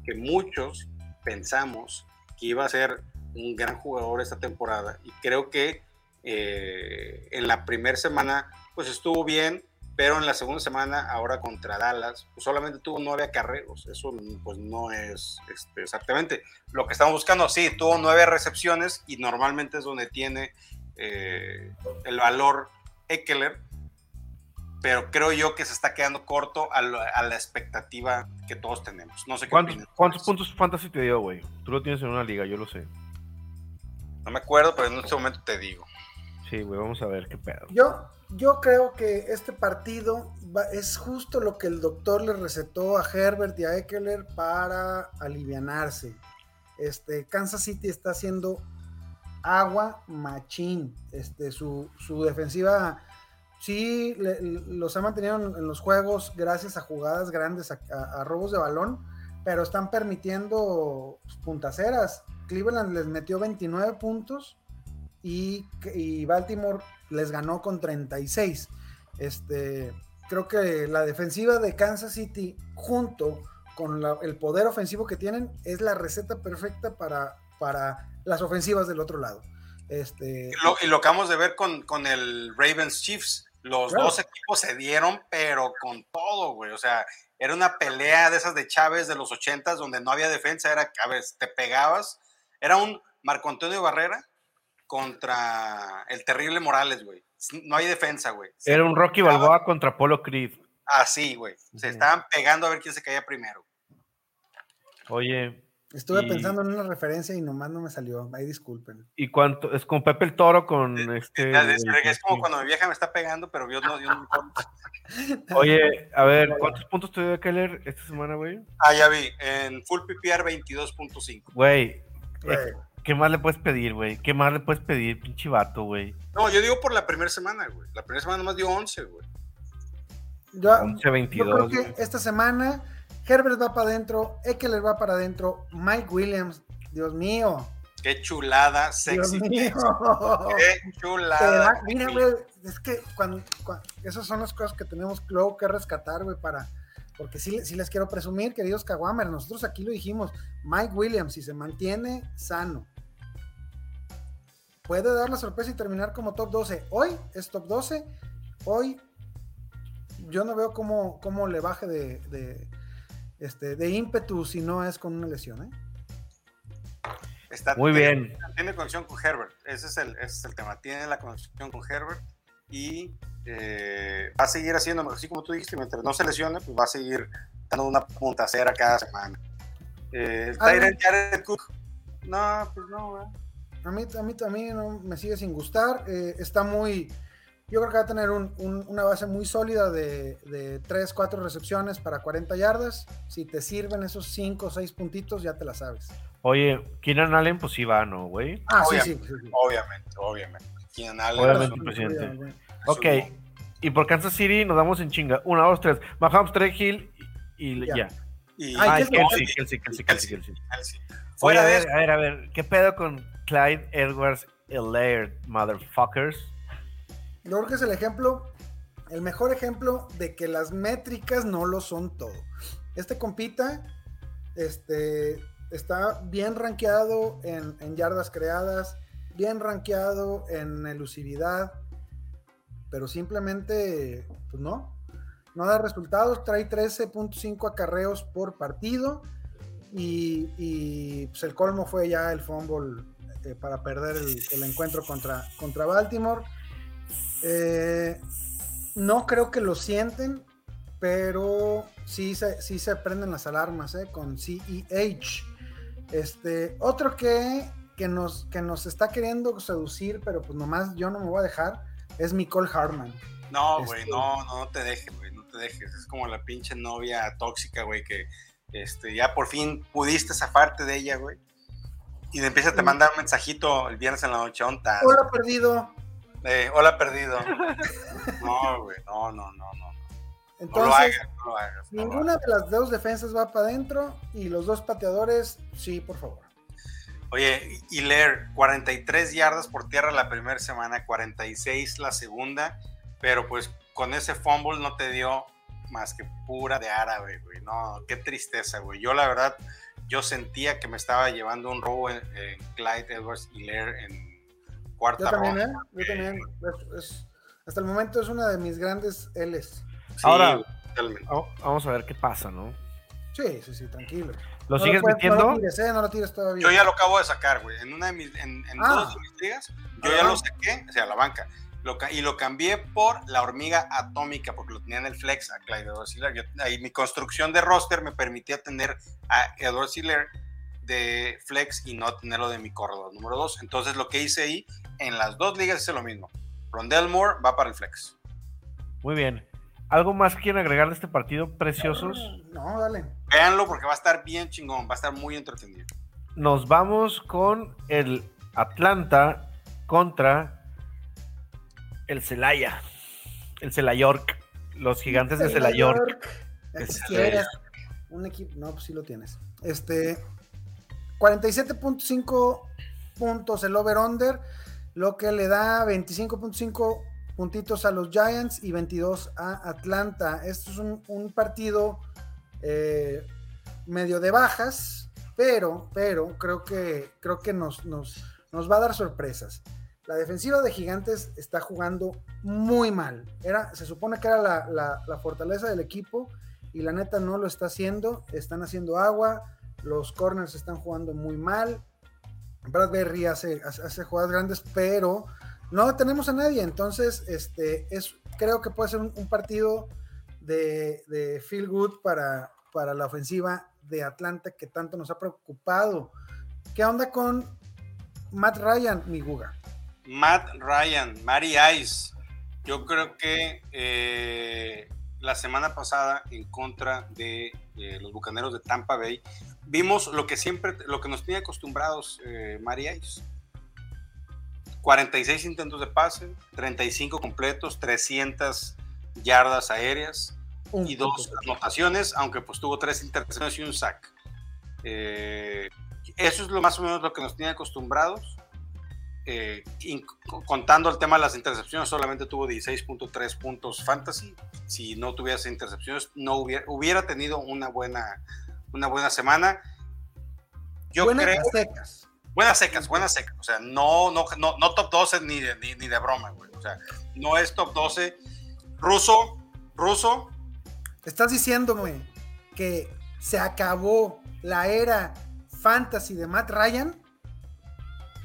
que muchos pensamos que iba a ser un gran jugador esta temporada y creo que en la primera semana pues estuvo bien, pero en la segunda semana, ahora contra Dallas, pues solamente tuvo nueve acarreos. Eso pues no es este, exactamente lo que estamos buscando. Sí, tuvo nueve recepciones y normalmente es donde tiene eh, el valor Eckler, pero creo yo que se está quedando corto a, la expectativa que todos tenemos. No sé ¿Cuántos, ¿cuántos puntos fantasy te dio, güey? Tú lo tienes en una liga, yo lo sé. No me acuerdo, pero en este momento te digo. Sí, güey, vamos a ver qué pedo. Yo, yo creo que este partido es justo lo que el doctor le recetó a Herbert y a Eckler para alivianarse. Este, Kansas City está haciendo agua machín. Este, su, su defensiva sí los ha mantenido en, los juegos gracias a jugadas grandes, a, robos de balón, pero están permitiendo puntaceras. Cleveland les metió 29 puntos y, Baltimore les ganó con 36. Este, creo que la defensiva de Kansas City junto con el poder ofensivo que tienen es la receta perfecta para, para las ofensivas del otro lado. Este... y lo acabamos de ver con, con el Ravens Chiefs. Los dos equipos se dieron, pero con todo, güey. O sea, era una pelea de esas de Chávez de los ochentas donde no había defensa, era, a ver, te pegabas. Era un Marco Antonio Barrera contra el terrible Morales, güey. No hay defensa, güey. Era un Rocky Balboa contra Polo Creed. Así, güey. Se estaban pegando a ver quién se caía primero. Oye, Estuve pensando en una referencia y nomás no me salió. Ahí disculpen. ¿Y cuánto? Es con Pepe el Toro, con este. Es, como cuando mi vieja me está pegando, pero yo no, yo no Oye, a ver, ¿cuántos puntos te dio Keller esta semana, güey? Ah, ya vi. En Full PPR 22.5. Güey. ¿Qué más le puedes pedir, güey? ¿Qué más le puedes pedir, pinche vato, güey? No, yo digo por la primera semana, güey. La primera semana nomás dio 11, güey. 11, 22. Yo creo que esta semana Herbert va para adentro, Eckler va para adentro, Mike Williams, Dios mío. Qué chulada, sexy. Qué chulada. mira, güey, es que cuando, esas son las cosas que tenemos luego que rescatar, güey, para. Porque sí, sí les quiero presumir, queridos Kawamers, nosotros aquí lo dijimos, Mike Williams, si se mantiene sano, puede dar la sorpresa y terminar como top 12. Hoy es top 12, hoy yo no veo cómo, cómo le baje de, este, de ímpetu si no es con una lesión. ¿eh? Muy bien. Tiene conexión con Herbert, ese es el, ese es el tema. Tiene la conexión con Herbert y eh, va a seguir haciendo, así como tú dijiste, mientras no se lesione, pues va a seguir dando una puntacera cada semana. Eh, Jared Cook, no, pues no, A mí, a mí también no, me sigue sin gustar. Eh, está muy yo creo que va a tener una base muy sólida de, de 3, 4 recepciones para 40 yardas. Si te sirven esos 5 o 6 puntitos, ya te la sabes. Oye, Keenan Allen, pues sí va, ¿no, güey? Ah, sí, sí, Obviamente, obviamente. Keenan Allen. Obviamente, presidente. Ok, y por Kansas City nos damos en chinga. 1, 2, 3. Mahomes, Trey Hill y ya. Y, Ay, Kelsey, Kelsey, Kelsey, Kelsey, Kelsey. Oye, a ver, a ver, a ver. ¿Qué pedo con Clyde Edwards Laird, motherfuckers? Yo es el ejemplo, el mejor ejemplo de que las métricas no lo son todo. Este compita este, está bien rankeado en, yardas creadas, bien rankeado en elusividad, pero simplemente, pues no, no da resultados, trae 13.5 acarreos por partido y, pues el colmo fue ya el fumble eh, para perder el, encuentro contra, contra Baltimore. Eh, no creo que lo sienten, pero sí se, sí se prenden las alarmas eh, con CEH. Este, otro que, que, nos, que nos está queriendo seducir, pero pues nomás yo no me voy a dejar, es Nicole Hartman. No, güey, este, no, no, te dejes, güey, no te dejes. Es como la pinche novia tóxica, güey, que este, ya por fin pudiste zafarte de ella, güey. Y de empieza a te mandar un mensajito el viernes en la noche, onta. Hola, perdido. Eh, hola perdido. No, güey, no, no, no, no. Entonces, no lo hagas, ninguna de las dos defensas va para adentro y los dos pateadores, sí, por favor. Oye, Hilaire, 43 yardas por tierra la primera semana, 46 la segunda, pero pues con ese fumble no te dio más que pura de árabe, güey. No, qué tristeza, güey. Yo la verdad, yo sentía que me estaba llevando un robo en, Clyde Edwards Hilaire en cuarta Yo también, ¿eh? Yo también. hasta el momento es una de mis grandes L's. Ahora, vamos a ver qué pasa, ¿no? Sí, sí, sí, tranquilo. ¿Lo sigues metiendo? No lo, tires, ¿eh? no lo tires todavía. Yo ya lo acabo de sacar, güey. En una de mis, en, en ah. dos de mis ligas, yo ya lo saqué, o sea, la banca. Lo, y lo cambié por la hormiga atómica, porque lo tenía en el flex a Clyde Edwards Ahí mi construcción de roster me permitía tener a Edward Siller de flex y no tenerlo de mi corredor número 2. Entonces lo que hice ahí, en las dos ligas hice lo mismo. Rondell Moore va para el flex. Muy bien. ¿Algo más que quieren agregar de este partido, preciosos? No, dale. Véanlo porque va a estar bien chingón, va a estar muy entretenido. Nos vamos con el Atlanta contra el Celaya. El Celayork. Los gigantes de Celayork. Si quieres un equipo. No, pues sí lo tienes. Este. 47.5 puntos el over-under, lo que le da 25.5 puntitos a los Giants y 22 a Atlanta. Esto es un, partido eh, medio de bajas, pero, pero creo que, creo que nos, nos, nos, va a dar sorpresas. La defensiva de Gigantes está jugando muy mal. Era, se supone que era la, la fortaleza del equipo y la neta no lo está haciendo. Están haciendo agua, los corners están jugando muy mal. Bradbury hace, hace, jugadas grandes, pero no tenemos a nadie. Entonces, este, es, creo que puede ser un, partido de, de, feel good para, para la ofensiva de Atlanta que tanto nos ha preocupado. ¿Qué onda con Matt Ryan, mi Guga? Matt Ryan, Mary Ice. Yo creo que eh, la semana pasada en contra de, los Bucaneros de Tampa Bay, vimos lo que siempre, lo que nos tenía acostumbrados eh, Ice. 46 intentos de pase, 35 completos, 300 yardas aéreas y dos anotaciones, aunque pues tuvo tres intercepciones y un sack. Eh, eso es lo más o menos lo que nos tenía acostumbrados. Eh, contando el tema de las intercepciones, solamente tuvo 16.3 puntos fantasy. Si no tuviese intercepciones, no hubiera, hubiera tenido una buena, una buena semana. Yo creo, secas. Buenas secas, buenas secas. O sea, no, no, no, no top 12 ni de, ni, de broma, güey. O sea, no es top 12. Ruso, ruso. Estás diciéndome que se acabó la era fantasy de Matt Ryan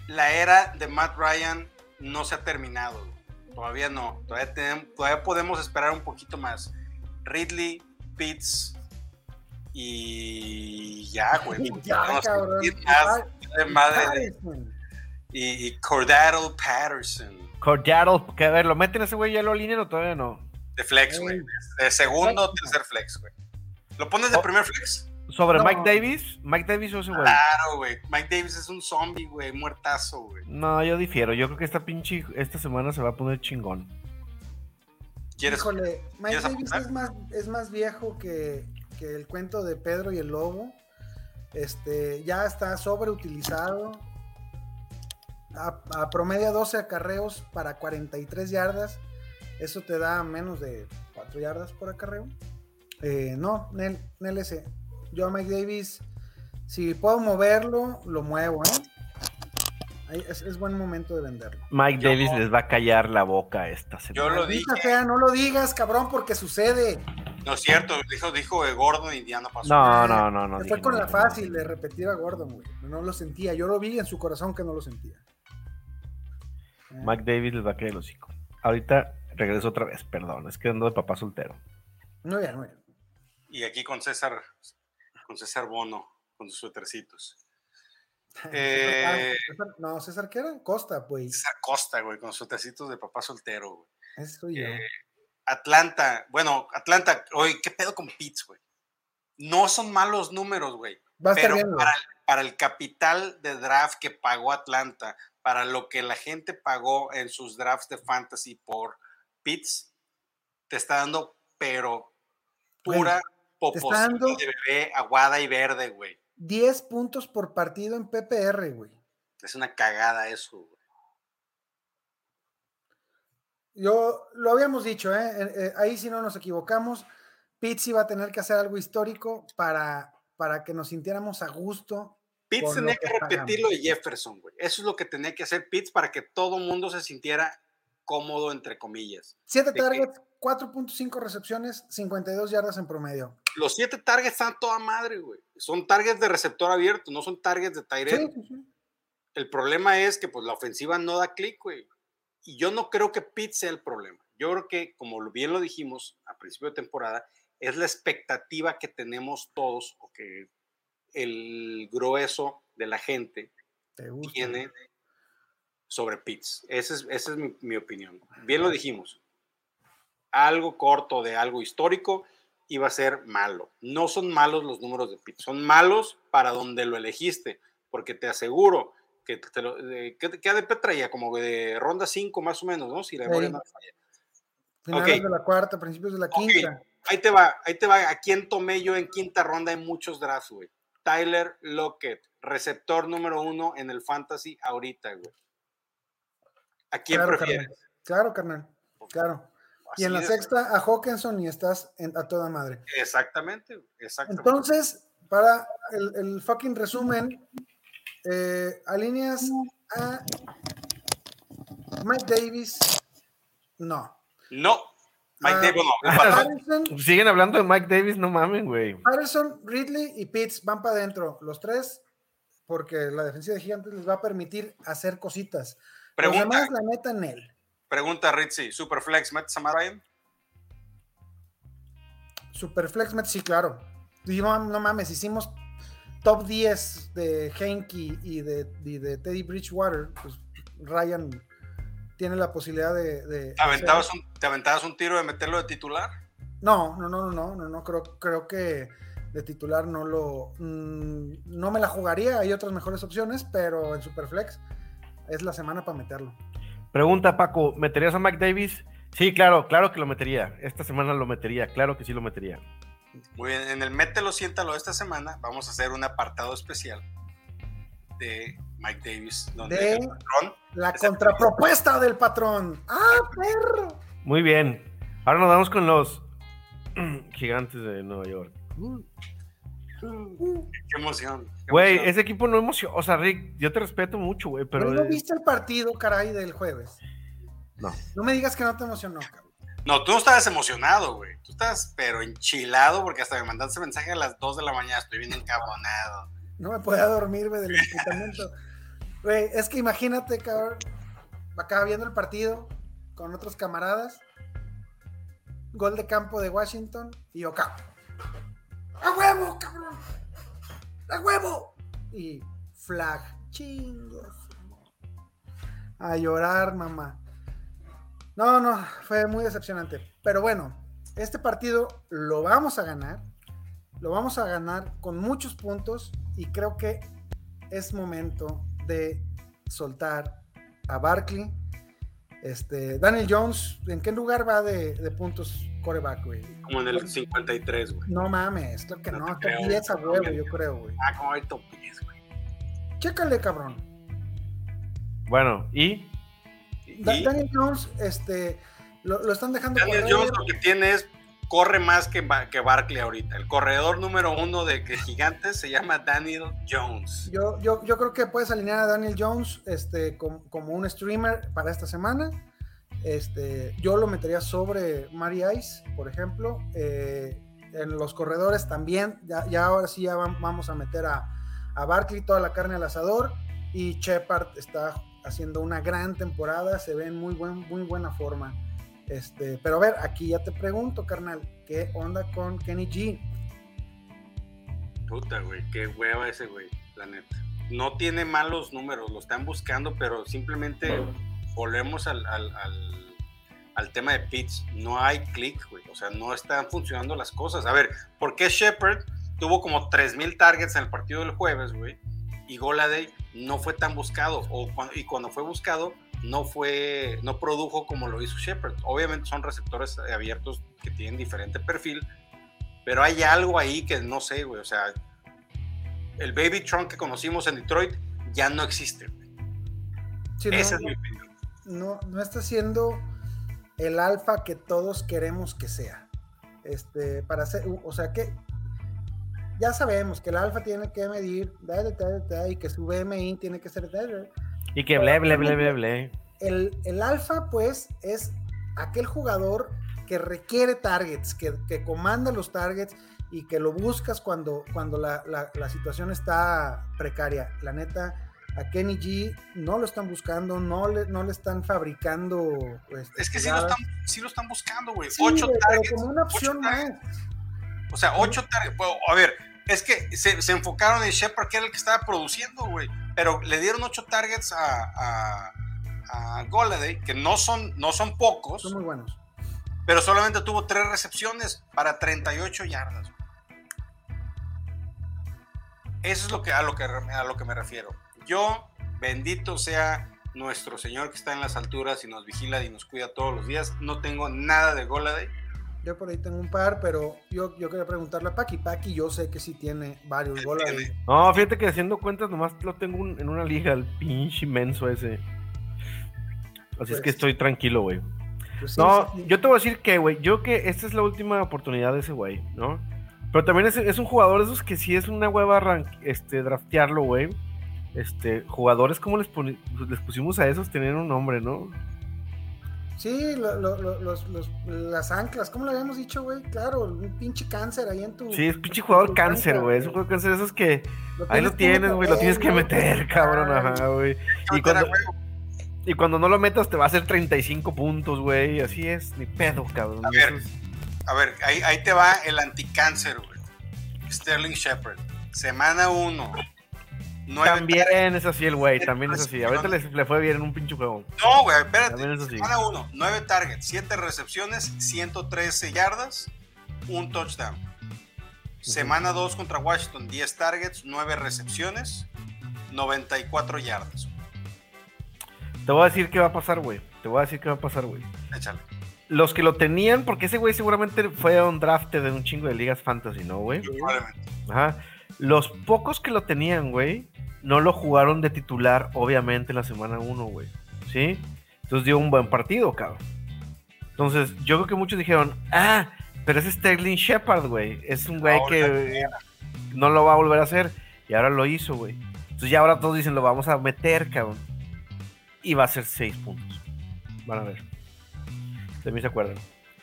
la era de Matt Ryan no se ha terminado. Todavía no. Todavía, todavía podemos esperar un poquito más. Ridley, Pitts y ya, güey. Ya, cabrón. Madre. Y, y Cordero Patterson. Cordero, que a ver, ¿lo meten ese güey ya lo alinean o todavía no? De flex, güey. De segundo o tercer flex, güey. ¿Lo pones de oh. primer flex? Sobre Mike Davis, Mike Davis o ese güey. Claro, güey. Mike Davis es un zombie, güey, muertazo, güey. No, yo difiero. Yo creo que esta pinche esta semana se va a poner chingón. ¿Quieres, Híjole, Mike Davis es más, es más viejo que, que, el cuento de Pedro y el Lobo. Este, ya está sobreutilizado. A, a promedio 12 acarreos para 43 yardas. Eso te da menos de 4 yardas por acarreo. Eh, no, Nel, Nel ese yo a Mike Davis, si puedo moverlo, lo muevo, ¿eh? Es, buen momento de venderlo. Mike Davis les va a callar la boca esta semana. Yo lo dije. no lo digas, cabrón, porque sucede. No es cierto, dijo, dijo Gordon y ya no pasó. No, no, no, no. Fue con la fácil de repetir a Gordon, güey. No lo sentía. Yo lo vi en su corazón que no lo sentía. Mike Davis les va a caer el hocico. Ahorita regreso otra vez, perdón. Es que ando de papá soltero. No, ya, no, Y aquí con César con César Bono, con sus suétercitos. Eh, no, César, ¿qué era? Costa, güey. César Costa, güey, con sus suétercitos de papá soltero, güey. Eso yo. Atlanta, bueno, Atlanta, oye, ¿qué pedo con Pitts, güey? No son malos números, güey. Pero para, para, el capital de draft que pagó Atlanta, para lo que la gente pagó en sus drafts de fantasy por Pitts, te está dando, pero pura dando de bebé aguada y verde, güey. 10 puntos por partido en PPR, güey. Es una cagada eso, güey. Yo lo habíamos dicho, ¿eh? eh, eh ahí si no nos equivocamos, Pitts iba a tener que hacer algo histórico para, para que nos sintiéramos a gusto. Pitts tenía que, repetir lo de Jefferson, güey. Eso es lo que tenía que hacer Pitts para que todo el mundo se sintiera cómodo, entre comillas. Siete targets, 4.5 recepciones, 52 yardas en promedio. Los siete targets están toda madre, güey. Son targets de receptor abierto, no son targets de Tyrell. El problema es que pues la ofensiva no da clic, güey. Y yo no creo que Pitt sea el problema. Yo creo que, como bien lo dijimos a principio de temporada, es la expectativa que tenemos todos, o que el grueso de la gente tiene sobre Pitts. Esa es, esa es mi, mi opinión. Bien lo dijimos. Algo corto de algo histórico iba a ser malo. No son malos los números de Pitts, son malos para donde lo elegiste, porque te aseguro que te lo, de, ¿qué, qué ADP traía? Como de ronda 5 más o menos, ¿no? Si la memoria Sí. no. Finales ok. de la cuarta, principios de la quinta. Ahí te va, ahí te va. ¿A quién tomé yo en quinta ronda en muchos drafts, güey? Tyler Lockett, receptor número uno en el fantasy ahorita, güey. ¿A quién Claro, prefieres? carnal. Claro, carnal. Claro. Y en la sexta a Hawkinson y estás en- a toda madre. Exactamente, exactamente. Entonces, para el, el fucking resumen, eh, alineas a Mike Davis. No. no, Mike Ah, Davis no. es para- Patterson, Siguen hablando de Mike Davis, no mamen, güey. Patterson, Ridley y Pitts van para adentro. Los tres, porque la defensiva de Gigantes les va a permitir hacer cositas. Los Pregunta, demás, la neta, en él. pregunta Ritzy, Superflex, ¿metes a Matt Ryan? Superflex, Met, sí, claro. Y no, no mames, hicimos top 10 de Henke y de, y de Teddy Bridgewater. Pues Ryan tiene la posibilidad de. de ¿Te aventabas, hacer- un, ¿Te aventabas un tiro de meterlo de titular? No, no, no, no, no, no, no, creo, creo que de titular no lo. mm, no me la jugaría, hay otras mejores opciones, pero en Superflex es la semana para meterlo. Pregunta, Paco, ¿meterías a Mike Davis? Sí, claro, claro que lo metería. Esta semana lo metería, claro que sí lo metería. Muy bien, en el Mételo, siéntalo esta semana vamos a hacer un apartado especial de Mike Davis, donde De- el patrón La contrapropuesta del patrón. ¡Ah, perro! Muy bien. Ahora nos vamos con los gigantes de Nueva York. Qué emoción. Güey, ese equipo no emociona. O sea, Rick, yo te respeto mucho, güey, pero. Pero no viste el partido, caray, del jueves. No. No me digas que no te emocionó, cabrón. No, tú no estabas emocionado, güey. Tú estabas, pero enchilado, porque hasta me mandaste mensaje a las 2 de la mañana. Estoy bien encabronado. No me podía dormir, güey, del emputamiento. Güey, es que imagínate, cabrón, acá viendo el partido con otros camaradas, gol de campo de Washington y yo, ¡a huevo, cabrón! ¡a huevo! Y flag, chingos. A llorar, mamá. No, no, fue muy decepcionante. Pero bueno, este partido lo vamos a ganar. Lo vamos a ganar con muchos puntos y creo que es momento de soltar a Barkley. Este, Daniel Jones, ¿en qué lugar va de, de puntos coreback, güey? Como en el 53, güey. No mames, creo que No no, creo, 10 a no, huevo, yo creo, güey. Ah, como hay top 10, güey. Chécale, cabrón. Bueno, y. Da- Y Daniel Jones, este, lo, lo están dejando Daniel correr. Jones lo que tiene es, corre más que, que Barkley ahorita. El corredor número uno de Gigantes se llama Daniel Jones. Yo, yo, yo creo que puedes alinear a Daniel Jones este, com- como, un streamer para esta semana. Este, yo lo metería sobre Mari Ice, por ejemplo. Eh, en los corredores también. Ya, ya ahora sí ya vam- vamos a meter a, a Barkley toda la carne al asador. Y Shepard está haciendo una gran temporada. Se ve en muy, buen, muy buena forma. Este, pero a ver, aquí ya te pregunto, carnal, ¿qué onda con Kenny G? Puta, güey, qué hueva ese güey, la neta. No tiene malos números, lo están buscando, pero simplemente volvemos al, al, al- al tema de Pitts. No hay clic, güey. O sea, no están funcionando las cosas. A ver, ¿por qué Shepard tuvo como 3.000 targets en el partido del jueves, güey? Y Goladay no fue tan buscado. O y cuando fue buscado, no fue, no produjo como lo hizo Shepard. Obviamente son receptores abiertos que tienen diferente perfil, pero hay algo ahí que no sé, güey. O sea, el Baby Trunk que conocimos en Detroit ya no existe. Sí, no, Esa es no, mi opinión. no, no está siendo el alfa que todos queremos que sea. Este, para ser, o sea que ya sabemos que el alfa tiene que medir da, da, da, da, y que su BMI tiene que ser da, da. Y que ble, ble, ble, ble, ble. el, el alfa pues es aquel jugador que requiere targets, que, que comanda los targets y que lo buscas cuando, cuando la, la- la situación está precaria. La neta, a Kenny G no lo están buscando, no le, no le están fabricando. este, Es que sí lo están, sí lo están buscando, güey. Sí, ocho güey, targets. como una ocho opción más. O sea, ocho targets. A ver, Es que se, se enfocaron en Shepard, que era el que estaba produciendo, güey. Pero le dieron ocho targets a, a, que no son, no son pocos. Son muy buenos. Pero solamente tuvo tres recepciones para 38 yardas. Eso es lo que, a, lo que, a lo que me refiero. Yo, bendito sea nuestro Señor que está en las alturas y nos vigila y nos cuida todos los días. No tengo nada de Goladay. Yo por ahí tengo un par, pero yo, yo quería preguntarle a Paki. Paki, yo sé que sí tiene varios Goladay. No, fíjate que haciendo cuentas, nomás lo tengo un- en una liga, el pinche inmenso ese. Así es que Pues, estoy tranquilo, güey. Pues sí, No, sí, sí. yo te voy a decir que, güey, yo que esta es la última oportunidad de ese güey, ¿no? Pero también es, es un jugador de esos que sí es una hueva arran- este, draftearlo, güey. Este, jugadores, ¿cómo les, poni- les pusimos a esos? Tenían un nombre, ¿no? Sí, lo- lo- lo- los, los- las anclas, ¿cómo lo habíamos dicho, güey? Claro, un pinche cáncer ahí en tu. Sí, es pinche jugador cáncer, güey. Es un jugador cáncer esos que ahí lo tienes, güey, lo tienes que meter, güey. cabrón, ajá, güey. Y cuando, y cuando no lo metas te va a hacer 35 puntos, güey. Así es, ni pedo, cabrón. A ver, es- A ver, ahí, ahí te va el anticáncer, güey. Sterling Shepard. Semana 1. También es así el güey, también es así. Ahorita le, le fue bien en un pinche juego. No, güey, espérate. También es así. Semana 1, 9 targets, 7 recepciones, 113 yardas, un touchdown. Semana 2 contra Washington, 10 targets, 9 recepciones, 94 yardas. Te voy a decir qué va a pasar, güey. Te voy a decir qué va a pasar, güey. Échale. Los que lo tenían, porque ese güey seguramente fue un draft de un chingo de ligas fantasy, ¿no, güey? Probablemente. Ajá. Los pocos que lo tenían, güey, no lo jugaron de titular, obviamente, en la semana 1, güey. ¿Sí? Entonces dio un buen partido, cabrón. Entonces, yo creo que muchos dijeron, ah, pero es Sterling Shepard, güey. Es un güey que no lo va a volver a hacer. Y ahora lo hizo, güey. Entonces ya ahora todos dicen, lo vamos a meter, cabrón. Y va a ser 6 puntos. Van a ver. De mí se acuerdan.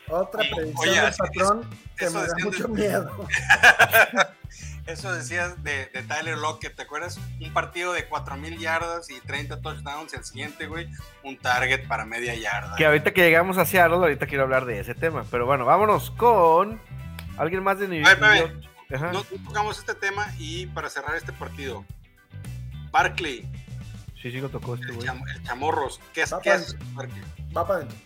Otra predicción oye, del patrón que me da mucho de- miedo. Eso decías de, de Tyler Lockett, ¿te acuerdas? Un partido de 4000 yardas y 30 touchdowns. y El siguiente, güey, un target para media yarda. Que ahorita que llegamos a Seattle, ahorita quiero hablar de ese tema. Pero bueno, vámonos con alguien más de New A ver, New espérame. York. Ajá. No no tocamos este tema y para cerrar este partido, Barkley, Sí, sí, lo tocó este el, güey. cham- el chamorros, ¿qué, es, Va qué haces, Barkley? Va para adentro.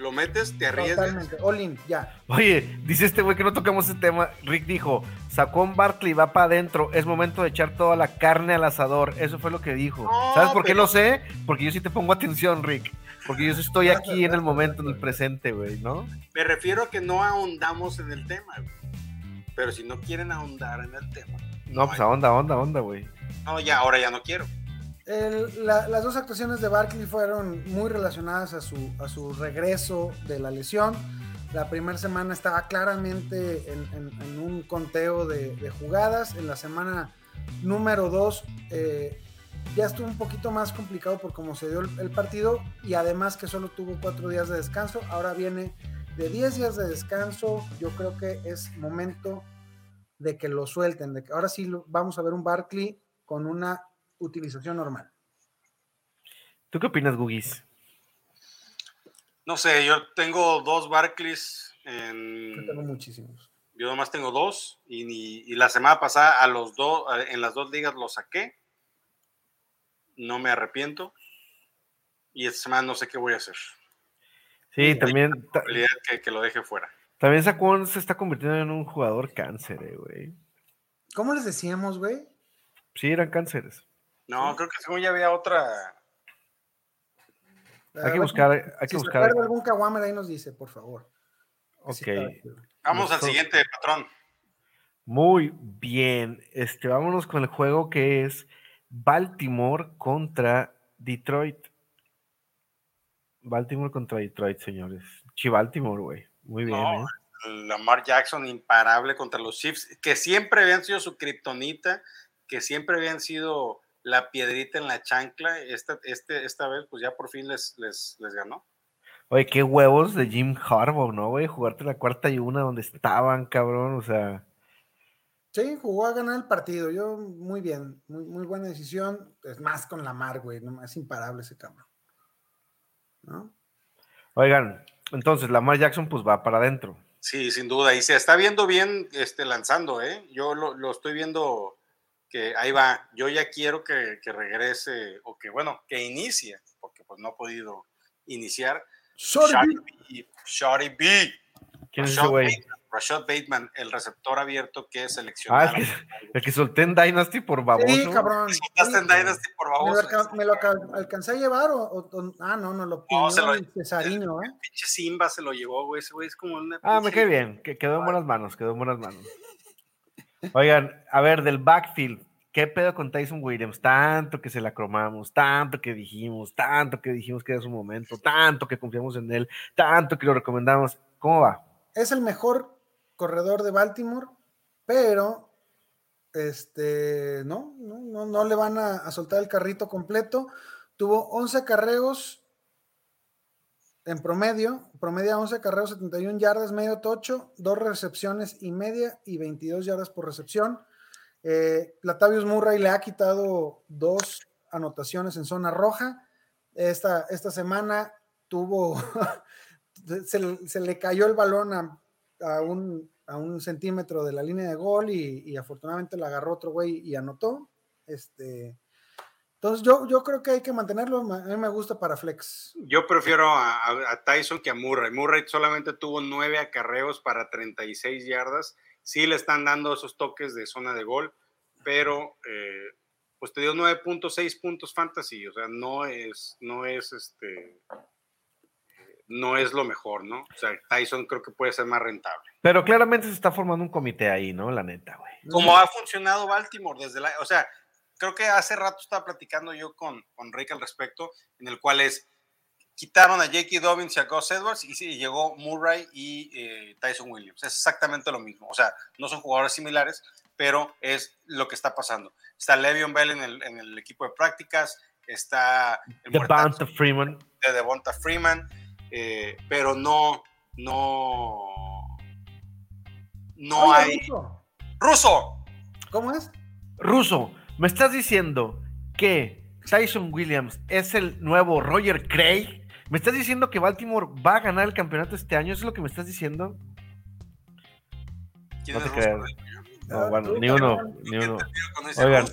¿Lo metes? ¿Te arriesgas? Totalmente. All in, ya. Oye, dice este güey que no tocamos ese tema. Rick dijo, Sacón Barkley va para adentro, es momento de echar toda la carne al asador. Eso fue lo que dijo. No, ¿Sabes por qué lo sé? Porque yo sí te pongo atención, Rick. Porque yo estoy aquí en el momento, en el presente, güey, ¿no? Me refiero a que no ahondamos en el tema, güey. Pero si no quieren ahondar en el tema. No, pues hay- a onda, onda, onda, güey. No, ya, ahora ya no quiero. Las dos actuaciones de Barkley fueron muy relacionadas a su, a su regreso de la lesión. La primera semana estaba claramente en, un conteo de, jugadas. En la semana número 2 ya estuvo un poquito más complicado por cómo se dio el, partido y además que solo tuvo cuatro días de descanso. Ahora viene de 10 días de descanso. Yo creo que es momento de que lo suelten. De que ahora sí vamos a ver un Barkley con una utilización normal. ¿Tú qué opinas, Gugis? No sé, yo tengo dos Barclays Yo en... tengo muchísimos. Yo nomás tengo dos y, la semana pasada a los dos, en las dos ligas los saqué. No me arrepiento. Y esta semana no sé qué voy a hacer. Sí, también, ta- que, que lo deje fuera. también Sacón se está convirtiendo en un jugador cáncer, eh, güey. ¿Cómo les decíamos, güey? Sí, eran cánceres. No, creo que según ya había otra. Hay que buscar, hay que si se buscar. acuerda algún Kawamer ahí nos dice, por favor. Ok. Sí. Vamos al siguiente patrón. Muy bien. Este, vámonos con el juego que es Baltimore contra Detroit. Baltimore contra Detroit, señores. Chi Baltimore, güey. Muy bien, No, ¿eh? Lamar Jackson imparable contra los Chiefs, que siempre habían sido su kriptonita, que siempre habían sido la piedrita en la chancla. Esta, este, esta vez, pues ya por fin les, les, les ganó. Oye, qué huevos de Jim Harbaugh, ¿no, güey? Jugarte la cuarta y una donde estaban, cabrón. O sea, Sí, jugó a ganar el partido. Yo, muy bien. Muy, muy buena decisión. Es más con Lamar, güey. No, es imparable ese cabrón. ¿No? oigan, entonces Lamar Jackson, pues va para adentro. Sí, sin duda. Y se está viendo bien este, lanzando, ¿eh? Yo lo, lo estoy viendo que ahí va. Yo ya quiero que, que, regrese o que, bueno, que inicie, porque pues no ha podido iniciar. Shorty B. Shorty B. ¿Quién es ese güey? Rashad Bateman, el receptor abierto que es seleccionado. Ah, el que, el que solté en Dynasty por baboso. Sí, cabrón. Soltaste en Dynasty por baboso. ¿Me lo, me lo alcancé a llevar o, o, ah, no, no lo No, se lo el Cesarino, el, ¿eh? el pinche Simba se lo llevó, güey. Ese güey es como una. Ah, me cae bien, que quedó en buenas manos, quedó en buenas manos. Oigan, a ver, del backfield, ¿qué pedo con Tyson Williams? Tanto que se la cromamos, tanto que dijimos, tanto que dijimos que era su momento, tanto que confiamos en él, tanto que lo recomendamos. ¿Cómo va? Es el mejor corredor de Baltimore, pero este, no, no, no, le van a, a, soltar el carrito completo. Tuvo 11 carreos en promedio, promedia 11 carreos, 71 yardas, medio tocho, dos recepciones y media y 22 yardas por recepción. Eh, Latavius Murray le ha quitado dos anotaciones en zona roja. Esta, esta semana tuvo, se, le cayó el balón a, a, un, a, un, centímetro de la línea de gol y, y afortunadamente la agarró otro güey y anotó. Este, entonces yo, yo creo que hay que mantenerlo, a mí me gusta para flex. Yo prefiero a, a, Tyson que a Murray. Murray solamente tuvo nueve acarreos para 36 yardas. Sí le están dando esos toques de zona de gol, pero eh, pues te dio 9.6 puntos fantasy, o sea, no es, no es este, no es lo mejor, ¿no? O sea, Tyson creo que puede ser más rentable. Pero claramente se está formando un comité ahí, ¿no? La neta, güey. Como ha funcionado Baltimore desde la, o sea, creo que hace rato estaba platicando yo con, con Rick al respecto, en el cual es, quitaron a J.K. Dobbins y a Gus Edwards y, llegó Murray y eh, Tyson Williams. Es exactamente lo mismo. O sea, no son jugadores similares, pero es lo que está pasando. Está Le'Veon Bell en el, en el equipo de prácticas, está el Devonta Freeman. De Devonta Freeman, eh, pero no, no, no Oye, hay... Ruso. ¡Ruso! ¿Cómo es? Ruso, me estás diciendo que Tyson Williams es el nuevo Roger Craig. ¿Me estás diciendo que Baltimore va a ganar el campeonato este año? ¿Eso es lo que me estás diciendo? ¿Quién No es te creas. No, bueno, ni uno, ni uno. Oigan,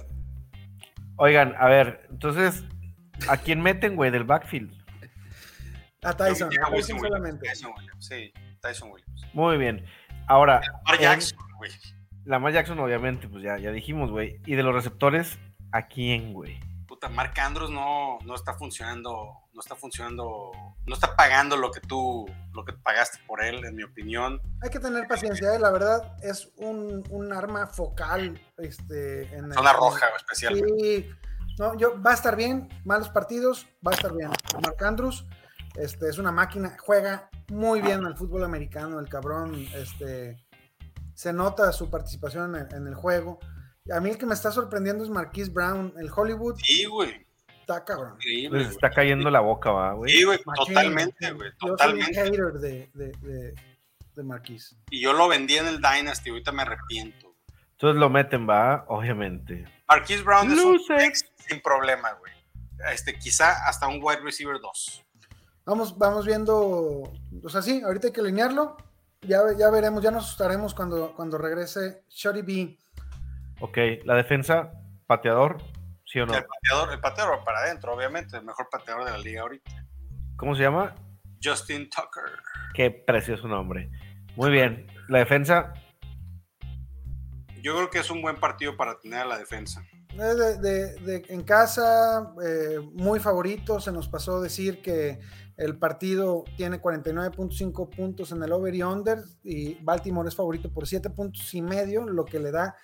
oigan, a ver, entonces, ¿a quién meten, güey, del backfield? A Tyson, a Tyson Williams, solamente. Tyson Williams, sí, Tyson Williams. Muy bien. Ahora, Jackson, güey. Lamar Jackson, obviamente, pues ya, ya dijimos, güey. Y de los receptores, ¿a quién, güey? Puta, Mark Andrews no, no está funcionando, no está funcionando, no está pagando lo que tú, lo que pagaste por él, en mi opinión. Hay que tener paciencia, ¿eh? la verdad es un, un arma focal este, en el- Zona roja, especialmente. Sí, no, yo, va a estar bien, malos partidos, va a estar bien. Marc Andrews este, es una máquina, juega muy bien al fútbol americano, el cabrón, este, se nota su participación en, en el juego. A mí el que me está sorprendiendo es Marquise Brown, el Hollywood, Sí, güey. está cabrón. Increíble. Les está cayendo la boca, va, güey. Sí, güey, totalmente, güey, Yo soy un totalmente. hater de, de, de, de Marquise. Y yo lo vendí en el Dynasty, ahorita me arrepiento. Entonces lo meten, va, obviamente. Marquise Brown es un sin problema, güey. Este, quizá hasta un wide receiver 2. Vamos, vamos viendo, o sea, sí, ahorita hay que alinearlo. Ya, ya veremos, ya nos asustaremos cuando, cuando regrese Shorty B. Ok, la defensa, pateador, ¿sí o no? El pateador, el pateador para adentro, obviamente, el mejor pateador de la liga ahorita. ¿Cómo se llama? Justin Tucker. Qué precioso nombre. Muy bien. La defensa, Yo creo que es un buen partido para tener a la defensa. De, de- de- en casa, eh, muy favorito. Se nos pasó decir que el partido tiene 49.5 puntos en el over y under y Baltimore es favorito por 7 puntos y medio, lo que le da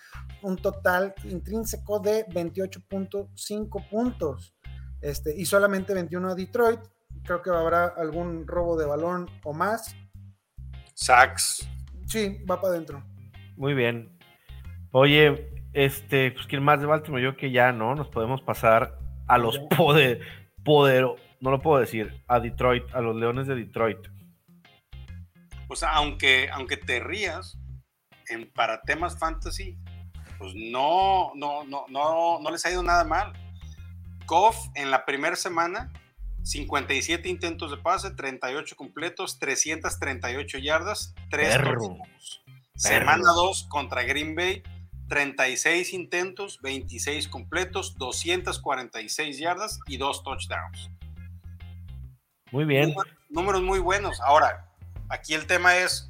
un total intrínseco de 28.5 puntos. Este, y solamente 21 a Detroit. Creo que habrá algún robo de balón o más. Sacks. Sí, va para adentro. muy bien. Oye, este, pues quién más de Baltimore, yo que ya no, nos podemos pasar a los poder, no lo puedo decir, a Detroit, a los Leones de Detroit. O sea, aunque, aunque te rías, en, para temas fantasy, pues no, no, no, no, no les ha ido nada mal. Goff en la primera semana 57 intentos de pase, 38 completos, 338 yardas, 3 Perro. Semana 2 contra Green Bay, 36 intentos, 26 completos, 246 yardas y 2 touchdowns. Muy bien. Números, números muy buenos. Ahora, aquí el tema es,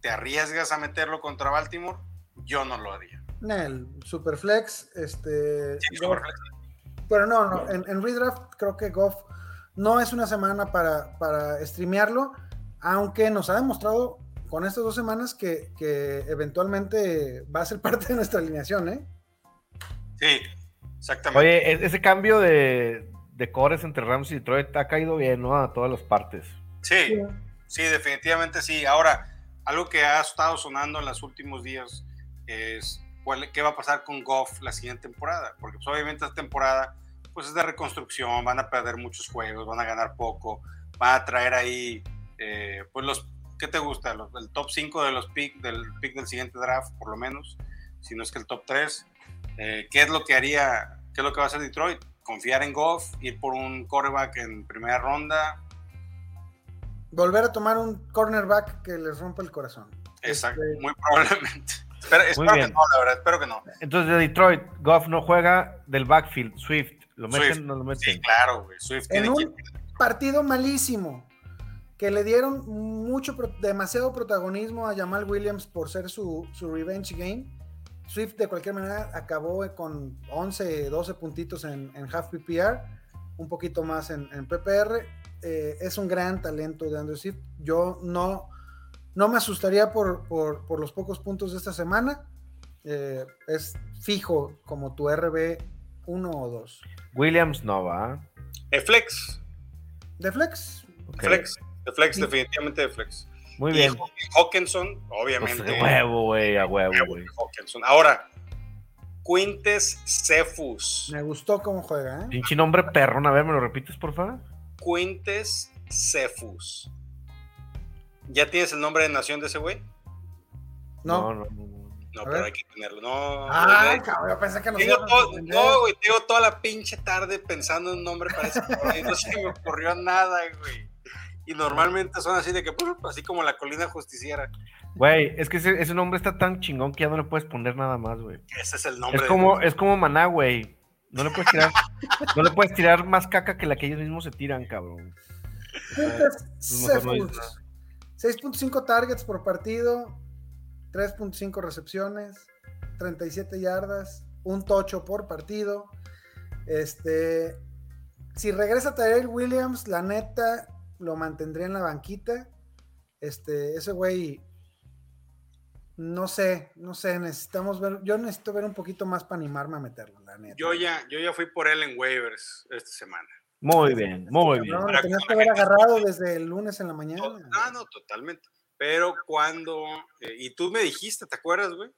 ¿te arriesgas a meterlo contra Baltimore? Yo no lo haría. El Superflex, este. Sí, Superflex. pero no, no, en, en Redraft creo que Goff no es una semana para, para streamearlo, aunque nos ha demostrado con estas dos semanas que, que eventualmente va a ser parte de nuestra alineación, ¿eh? Sí, exactamente. Oye, e- ese cambio de, de cores entre Rams y Detroit ha caído bien, ¿no? A todas las partes. Sí, sí, definitivamente sí. Ahora, algo que ha estado sonando en los últimos días es cuál- qué va a pasar con Goff la siguiente temporada. Porque pues, obviamente esta temporada pues, es de reconstrucción, van a perder muchos juegos, van a ganar poco, van a traer ahí, eh, pues los, ¿qué te gusta? Los- el top 5 de los pick del pick del siguiente draft, por lo menos, si no es que el top 3. Eh, ¿Qué es lo que haría, qué es lo que va a hacer Detroit? Confiar en Goff, ir por un quarterback en primera ronda, Volver a tomar un cornerback que les rompa el corazón. Exacto, Este, muy probablemente. Espero, espero que bien. no, la verdad, espero que no. Entonces, de Detroit, Goff no juega del backfield. Swift, ¿lo meten Swift. o no lo meten? Sí, claro, güey. Swift En tiene un que- partido malísimo que le dieron mucho, demasiado protagonismo a Jamal Williams por ser su, su revenge game. Swift de cualquier manera acabó con 11, 12 puntitos en, en half PPR, un poquito más en, en PPR. Eh, es un gran talento de Andrew Swift. Yo no, no me asustaría por, por- por los pocos puntos de esta semana. Eh, es fijo como tu RB 1 o 2. Williams no va. Eh, flex, De flex, Ok. flex, de flex, definitivamente de flex. Muy Y bien. Haw- Hawkinson, Pues, obviamente. a huevo, güey, a huevo, güey. Ahora, Quintes Cephus. me gustó cómo juega. ¿eh? Pinche nombre perrón, a ver, ¿me lo repites, por favor? Quintes Cephus. ¿Ya tienes el nombre de nación de ese güey? No. no, no, no. No, pero ver. hay que tenerlo. No, Ay, no, cabrón, yo pensé que nos Tengo todo- no, güey, tengo toda la pinche tarde pensando en un nombre para ese cabrón y no se me ocurrió nada, güey. Y normalmente son así de que, pues, así como la colina justiciera. Güey, es que ese, ese nombre está tan chingón que ya no le puedes poner nada más, güey. Ese es el nombre. Es como, es como maná, güey. No le puedes tirar, no le puedes tirar más caca que la que ellos mismos se tiran, cabrón. Pues Cephus. 6.5 targets por partido, 3.5 recepciones, 37 yardas, un tocho por partido. Este, si regresa Tyrell Williams, la neta lo mantendría en la banquita. Este, ese güey, no sé, no sé, necesitamos ver, yo necesito ver un poquito más para animarme a meterlo, la neta. Yo ya, yo ya fui por él en waivers esta semana. Muy bien, muy bien. No, lo tenías que haber agarrado desde el lunes en la mañana. Ah, no, totalmente. Pero cuando. eh, y tú me dijiste, ¿te acuerdas, güey?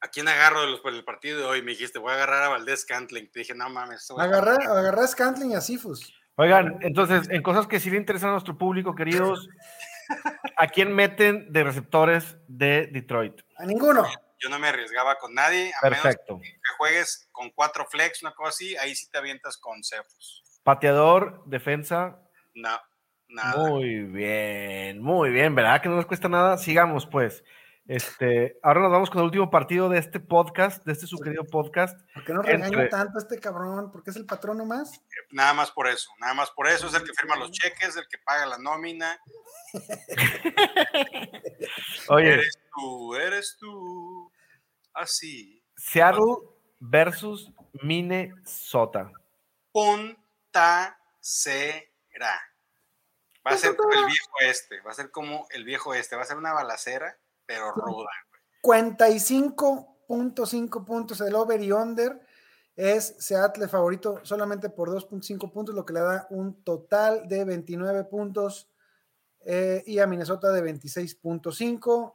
¿A quién agarro de los, por el partido de hoy? Me dijiste, voy a agarrar a Valdés Cantling. Te dije, no mames. este Agarré, agarré a Scantling y a Sifus. Oigan, entonces, en cosas que sí le interesan a nuestro público, queridos, ¿a quién meten de receptores de Detroit? A ninguno. Yo no me arriesgaba con nadie, a menos Perfecto. que juegues con cuatro flex, una cosa así, ahí sí te avientas con Cephus. Pateador, defensa. No, nada. Muy bien, muy bien, ¿verdad? Que no nos cuesta nada. Sigamos, pues. Este, ahora nos vamos con el último partido de este podcast, de este su querido podcast. ¿Por qué no Entre- regaña tanto a este cabrón? ¿Por qué es el patrón nomás? Nada más por eso, nada más por eso. Es el que firma los cheques, el que paga la nómina. Oye, Eres tú, eres tú. Así. Seattle versus Minnesota. Punta cera. Va a ser como el viejo este, va a ser como el viejo este, va a ser una balacera, pero ruda. 45.5 puntos el over y under. Es Seattle favorito solamente por 2.5 puntos, lo que le da un total de 29 puntos. eh, y a Minnesota de 26.5.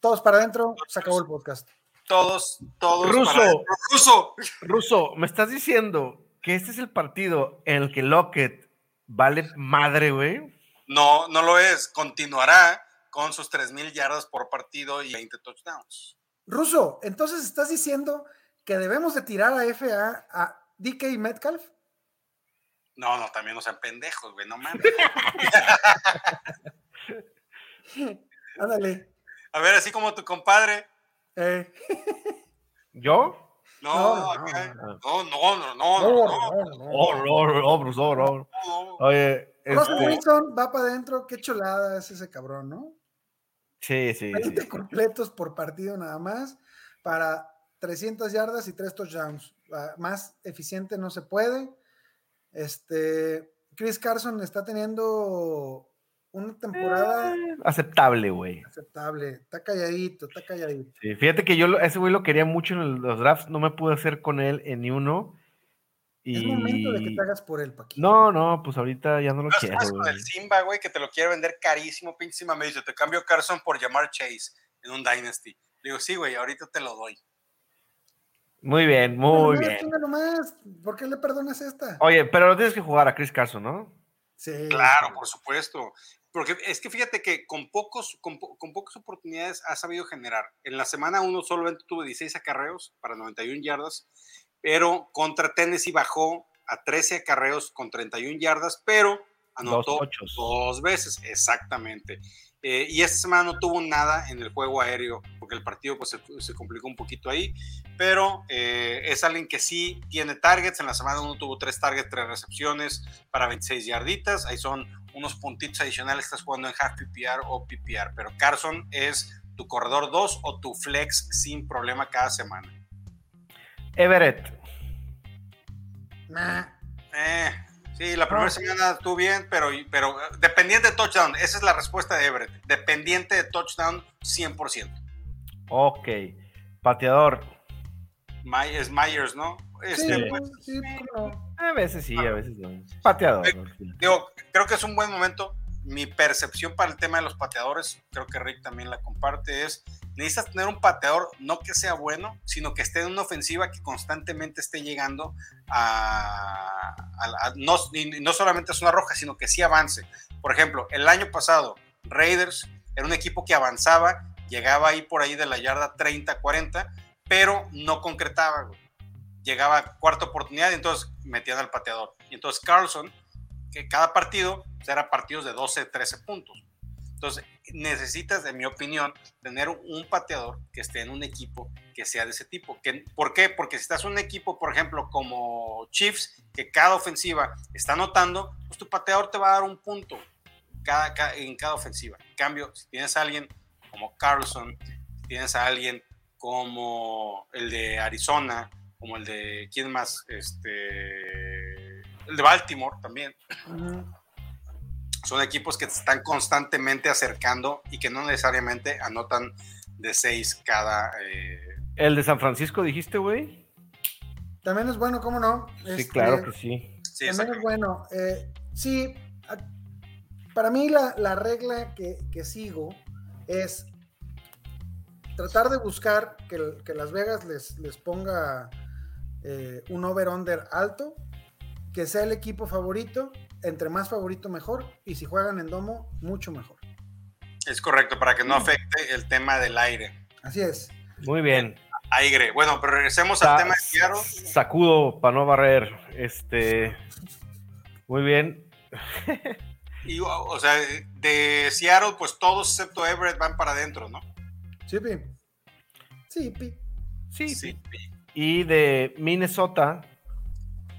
Todos para adentro, se acabó el podcast. Todos, todos. Ruso. para adentro. Ruso. Ruso, ¿me estás diciendo que este es el partido en el que Lockett vale madre, güey? No, no lo es. Continuará con sus 3.000 yardas por partido y 20 touchdowns. Ruso, entonces estás diciendo que debemos de tirar a FA a DK Metcalf. No, no, también no sean pendejos, güey, no mames. Ándale. A ver, así como tu compadre. Eh. ¿Yo? No, No, acá- no, no, no, no, no, no, No, no, no, no. Oh, no, no, no, no, no. no. Oye, Russell este, Wilson va para adentro, qué chulada es ese cabrón, ¿no? sí, sí, 20 sí. completos por partido nada más para 300 yardas y 3 touchdowns. Ah, Más eficiente no se puede. Este, Chris Carson está teniendo una temporada Eh, aceptable, güey. aceptable. Está calladito, está calladito. Sí, fíjate que yo ese güey lo quería mucho en los drafts, no me pude hacer con él en ni uno. Es momento de que te hagas por él, Paquito. no, no, pues ahorita ya no lo ¿Sabes quiero, cómo es con güey. el Simba, güey, que te lo quiere vender carísimo, pinche Simba me dice, te cambio Carson por llamar Chase en un Dynasty. Le digo, sí, güey, ahorita te lo doy. Muy bien, muy bien. ¿Por qué le perdonas esta? Oye, pero lo tienes que jugar a Chris Carson, ¿no? Sí. Claro, por supuesto. Porque es que fíjate que con, pocos, con, po- con pocas oportunidades ha sabido generar. En la semana 1 solamente tuvo 16 acarreos para 91 yardas, pero contra Tennessee bajó a 13 acarreos con 31 yardas, pero anotó Dos veces, exactamente. Eh, y esta semana no tuvo nada en el juego aéreo, porque el partido pues, se, se complicó un poquito ahí, pero eh, es alguien que sí tiene targets. En la semana 1 tuvo tres targets, tres recepciones para 26 yarditas. Ahí son unos puntitos adicionales que estás jugando en half PPR o PPR, pero Carson es tu corredor 2 o tu flex sin problema cada semana. Everett. Nah. Eh, sí, la primera semana estuvo bien, pero, pero eh, dependiente de touchdown. Esa es la respuesta de Everett. Dependiente de touchdown 100%. Ok. Pateador. My- es Myers, ¿no? Este, Sí. pues, sí, no. A veces sí, a veces no. Pateador. Eh, digo, creo que es un buen momento. Mi percepción para el tema de los pateadores, creo que Rick también la comparte, es necesitas tener un pateador no que sea bueno, sino que esté en una ofensiva que constantemente esté llegando a, no, no solamente a zona roja, sino que sí avance. Por ejemplo, el año pasado, Raiders era un equipo que avanzaba, llegaba ahí por ahí de la yarda 30, 40, pero no concretaba. güey. Llegaba cuarta oportunidad y entonces metían al pateador. Y entonces Carlson, que cada partido pues, era partidos de 12, 13 puntos. Entonces, necesitas, en mi opinión, tener un pateador que esté en un equipo que sea de ese tipo. ¿Por qué? Porque si estás en un equipo, por ejemplo, como Chiefs, que cada ofensiva está anotando, pues tu pateador te va a dar un punto cada, ca- en cada ofensiva. En cambio, si tienes a alguien como Carlson, si tienes a alguien como el de Arizona, como el de, ¿quién más? Este, el de Baltimore también son equipos que están constantemente acercando y que no necesariamente anotan de seis cada. eh, El de San Francisco, dijiste, güey. También es bueno, ¿cómo no? Sí, Este, claro que sí. sí, También es bueno. Eh, sí, a- para mí la, la regla que, que sigo es tratar de buscar que, que Las Vegas les, les ponga eh, un over-under alto, que sea el equipo favorito, entre más favorito mejor, y si juegan en domo, mucho mejor. Es correcto, para que no afecte el tema del aire. Así es. Muy bien. Aire. Bueno, pero regresemos al tema de Seattle. Sacudo para no barrer. Este. Muy bien. Y, o sea, de Seattle, pues todos excepto Everett van para adentro, ¿no? Sí, Pi. Sí, Pi. Sí. Sí. Y de Minnesota.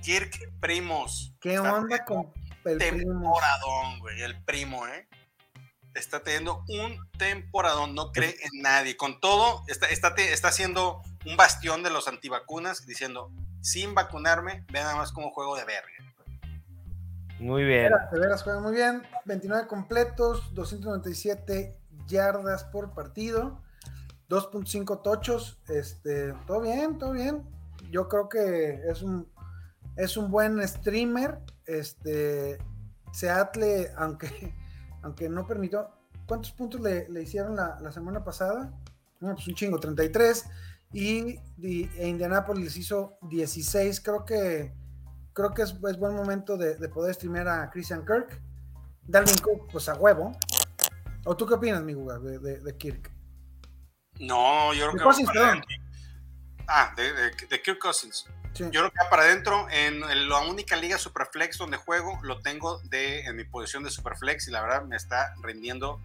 Kirk Primos. ¿Qué Está onda con el temporadón, güey. El primo, ¿eh? Está teniendo un temporadón, no cree en nadie. Con todo, está, está, te- está haciendo un bastión de los antivacunas, diciendo, sin vacunarme, ve nada más como juego de verga. Muy bien. De veras juega muy bien. 29 completos, 297 yardas por partido, 2.5 tochos. Este, todo bien, todo bien. Yo creo que es un es un buen streamer. Este Seattle, aunque aunque no permitió. ¿Cuántos puntos le, le hicieron la, la semana pasada? No, pues un chingo, 33. Y, y e Indianapolis hizo 16. Creo que creo que es, es buen momento de, de poder streamear a Christian Kirk. Dalvin Cook, pues a huevo. ¿O tú qué opinas, mi Guga, de, de, de Kirk? No, yo creo que... Cousins, para. Ah, de Kirk Cousins. Yo creo que para adentro, en la única liga Superflex donde juego, lo tengo de, en mi posición de Superflex y la verdad me está rindiendo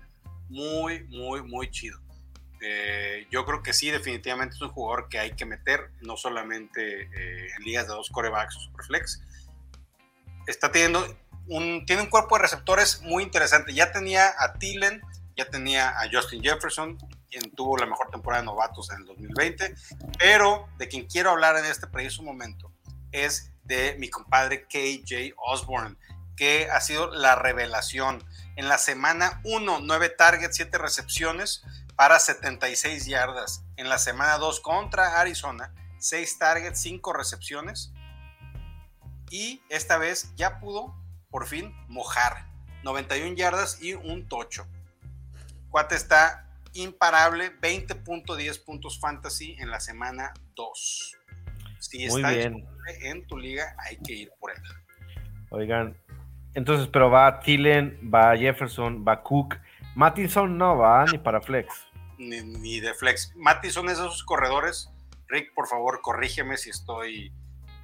muy, muy, muy chido. Eh, yo creo que sí, definitivamente es un jugador que hay que meter, no solamente eh, en ligas de dos corebacks o Superflex. Está teniendo un, tiene un cuerpo de receptores muy interesante. Ya tenía a Tillen, ya tenía a Justin Jefferson, quien tuvo la mejor temporada de novatos en el 2020, pero de quien quiero hablar en este preciso momento es de mi compadre KJ Osborne, que ha sido la revelación. En la semana 1, 9 targets, 7 recepciones para 76 yardas. En la semana 2 contra Arizona, 6 targets, 5 recepciones. Y esta vez ya pudo por fin mojar. 91 yardas y un tocho. Cuate está imparable, 20.10 puntos fantasy en la semana 2. Si está en tu liga, hay que ir por él. Oigan, entonces, pero va Tillen, va Jefferson, va Cook. Mattison no va ni para flex. Ni, de flex. Mattison es de esos corredores. Rick, por favor, corrígeme si estoy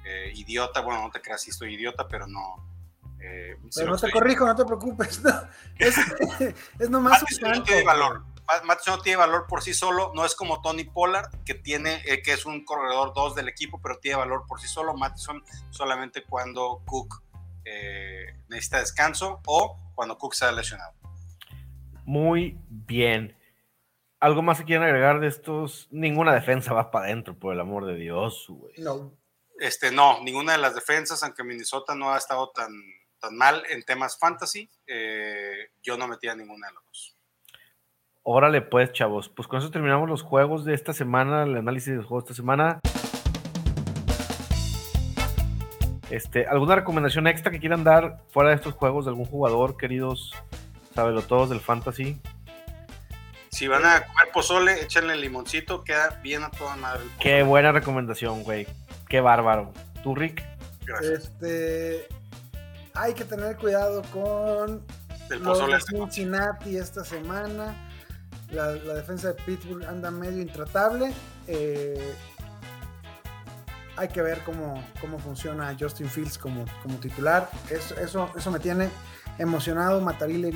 eh, idiota. Bueno, no te creas si estoy idiota, pero no, eh, Pero no te corrijo, no te preocupes. es, es, nomás un no tiene valor. Mattison no tiene valor por sí solo. No es como Tony Pollard, que tiene, eh, que es un corredor 2 del equipo, pero tiene valor por sí solo. Mattison solamente cuando Cook eh, necesita descanso o cuando Cook se ha lesionado. Muy bien. ¿Algo más que quieran agregar de estos? Ninguna defensa va para adentro, por el amor de Dios, No. Este, no, ninguna de las defensas, aunque Minnesota no ha estado tan tan mal en temas fantasy, eh, yo no metía ninguna de las dos. Órale, pues, chavos. Pues con eso terminamos los juegos de esta semana, el análisis de los juegos de esta semana. Este, ¿Alguna recomendación extra que quieran dar fuera de estos juegos de algún jugador, queridos sabelo todos del fantasy? Si van a comer pozole, échenle limoncito, queda bien a toda madre. Qué buena recomendación, güey. Qué bárbaro. ¿Tú, Rick? Gracias. Este, hay que tener cuidado con los Cincinnati esta semana. La, defensa de Pittsburgh anda medio intratable. Eh, hay que ver cómo, cómo funciona Justin Fields como, como titular. Eso, eso, eso me tiene emocionado. Matarile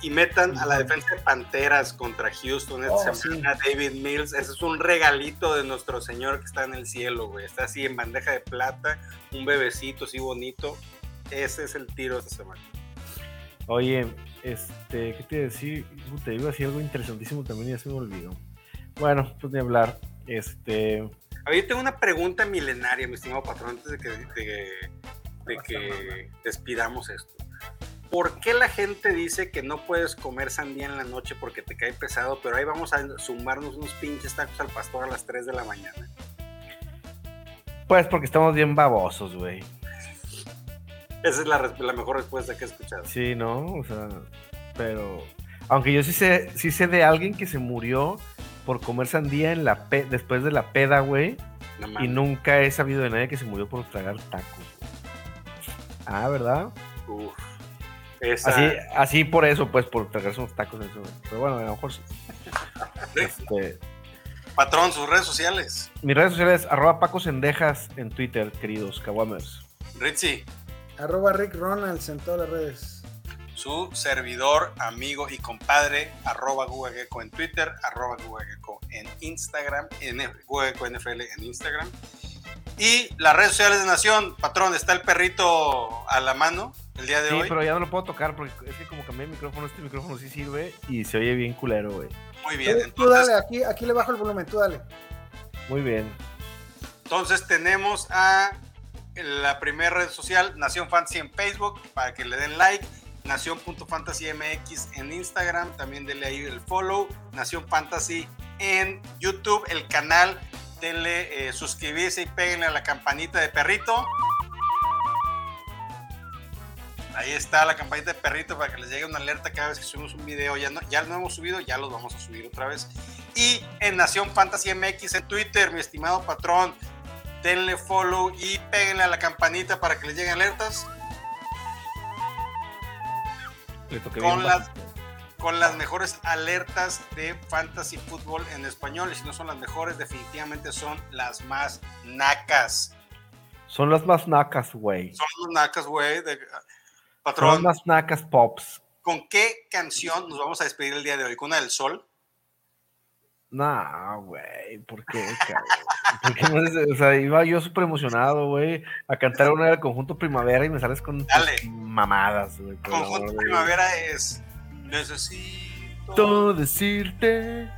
y metan a la defensa de Panteras contra Houston esta oh, semana, David Mills. Ese es un regalito de nuestro Señor que está en el cielo, güey. Está así en bandeja de plata, un bebecito así bonito. Ese es el tiro de esta semana. Oye, este, ¿qué te iba a decir? Te iba a decir algo interesantísimo también y ya se me olvidó. Bueno, pues de hablar. Este. A ver, yo tengo una pregunta milenaria, mi estimado patrón, antes de que, de que despidamos esto. ¿Por qué la gente dice que no puedes comer sandía en la noche porque te cae pesado, pero ahí vamos a sumarnos unos pinches tacos al pastor a las 3 de la mañana? Pues porque estamos bien babosos, güey. Esa es la, mejor respuesta que he escuchado. Sí, ¿no? O sea, pero... Aunque yo sí sé, sí sé de alguien que se murió por comer sandía en la después de la peda, güey. y nunca he sabido de nadie que se murió por tragar tacos. Ah, ¿verdad? Uf. Así, así por eso, pues, por tragarse unos tacos. Eso. Pero bueno, a lo mejor sí. este... Patrón, sus redes sociales. Mis redes sociales, arroba Paco Sendejas en Twitter, queridos Kawamers. Ritzy. Arroba Rick Ronalds en todas las redes. Su servidor, amigo y compadre, arroba Gugageco en Twitter, arroba Gugageco en Instagram, en Gugageco NFL en Instagram. Y las redes sociales de Nación, patrón, está el perrito a la mano el día de hoy. Sí, pero ya no lo puedo tocar porque es que como cambié el micrófono, este micrófono sí sirve y se oye bien culero, güey. Muy bien. Entonces, tú dale, aquí, aquí le bajo el volumen, tú dale. Muy bien. Entonces tenemos a la primera red social, Nación Fantasy en Facebook, para que le den like. Nación.fantasymx en Instagram, también denle ahí el follow. Nación Fantasy en YouTube, el canal. Denle eh, suscribirse y péguenle a la campanita de perrito. Ahí está la campanita de perrito para que les llegue una alerta cada vez que subimos un video. Ya no, ya lo hemos subido, ya los vamos a subir otra vez. Y en Nación Fantasy MX en Twitter, mi estimado patrón, denle follow y péguenle a la campanita para que les lleguen alertas. con las, con las mejores alertas de fantasy fútbol en español. Y si no son las mejores, definitivamente son las más nacas. Son las más nacas, güey. Son las nacas, güey. Patrón. Son las más nacas pops. ¿Con qué canción nos vamos a despedir el día de hoy? ¿Con una del sol? No, güey, ¿por qué, cabrón? o sea, iba yo súper emocionado, güey, a cantar una del conjunto primavera y me sales con mamadas, güey. Conjunto primavera es Necesito decirte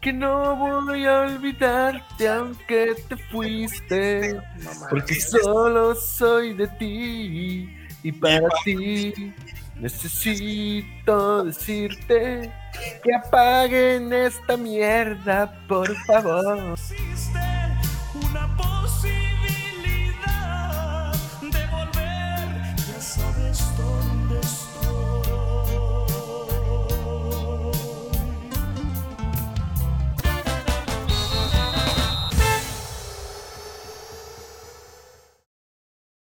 que no voy a olvidarte aunque te fuiste, porque solo soy de ti y para ti necesito decirte que apaguen esta mierda, por favor.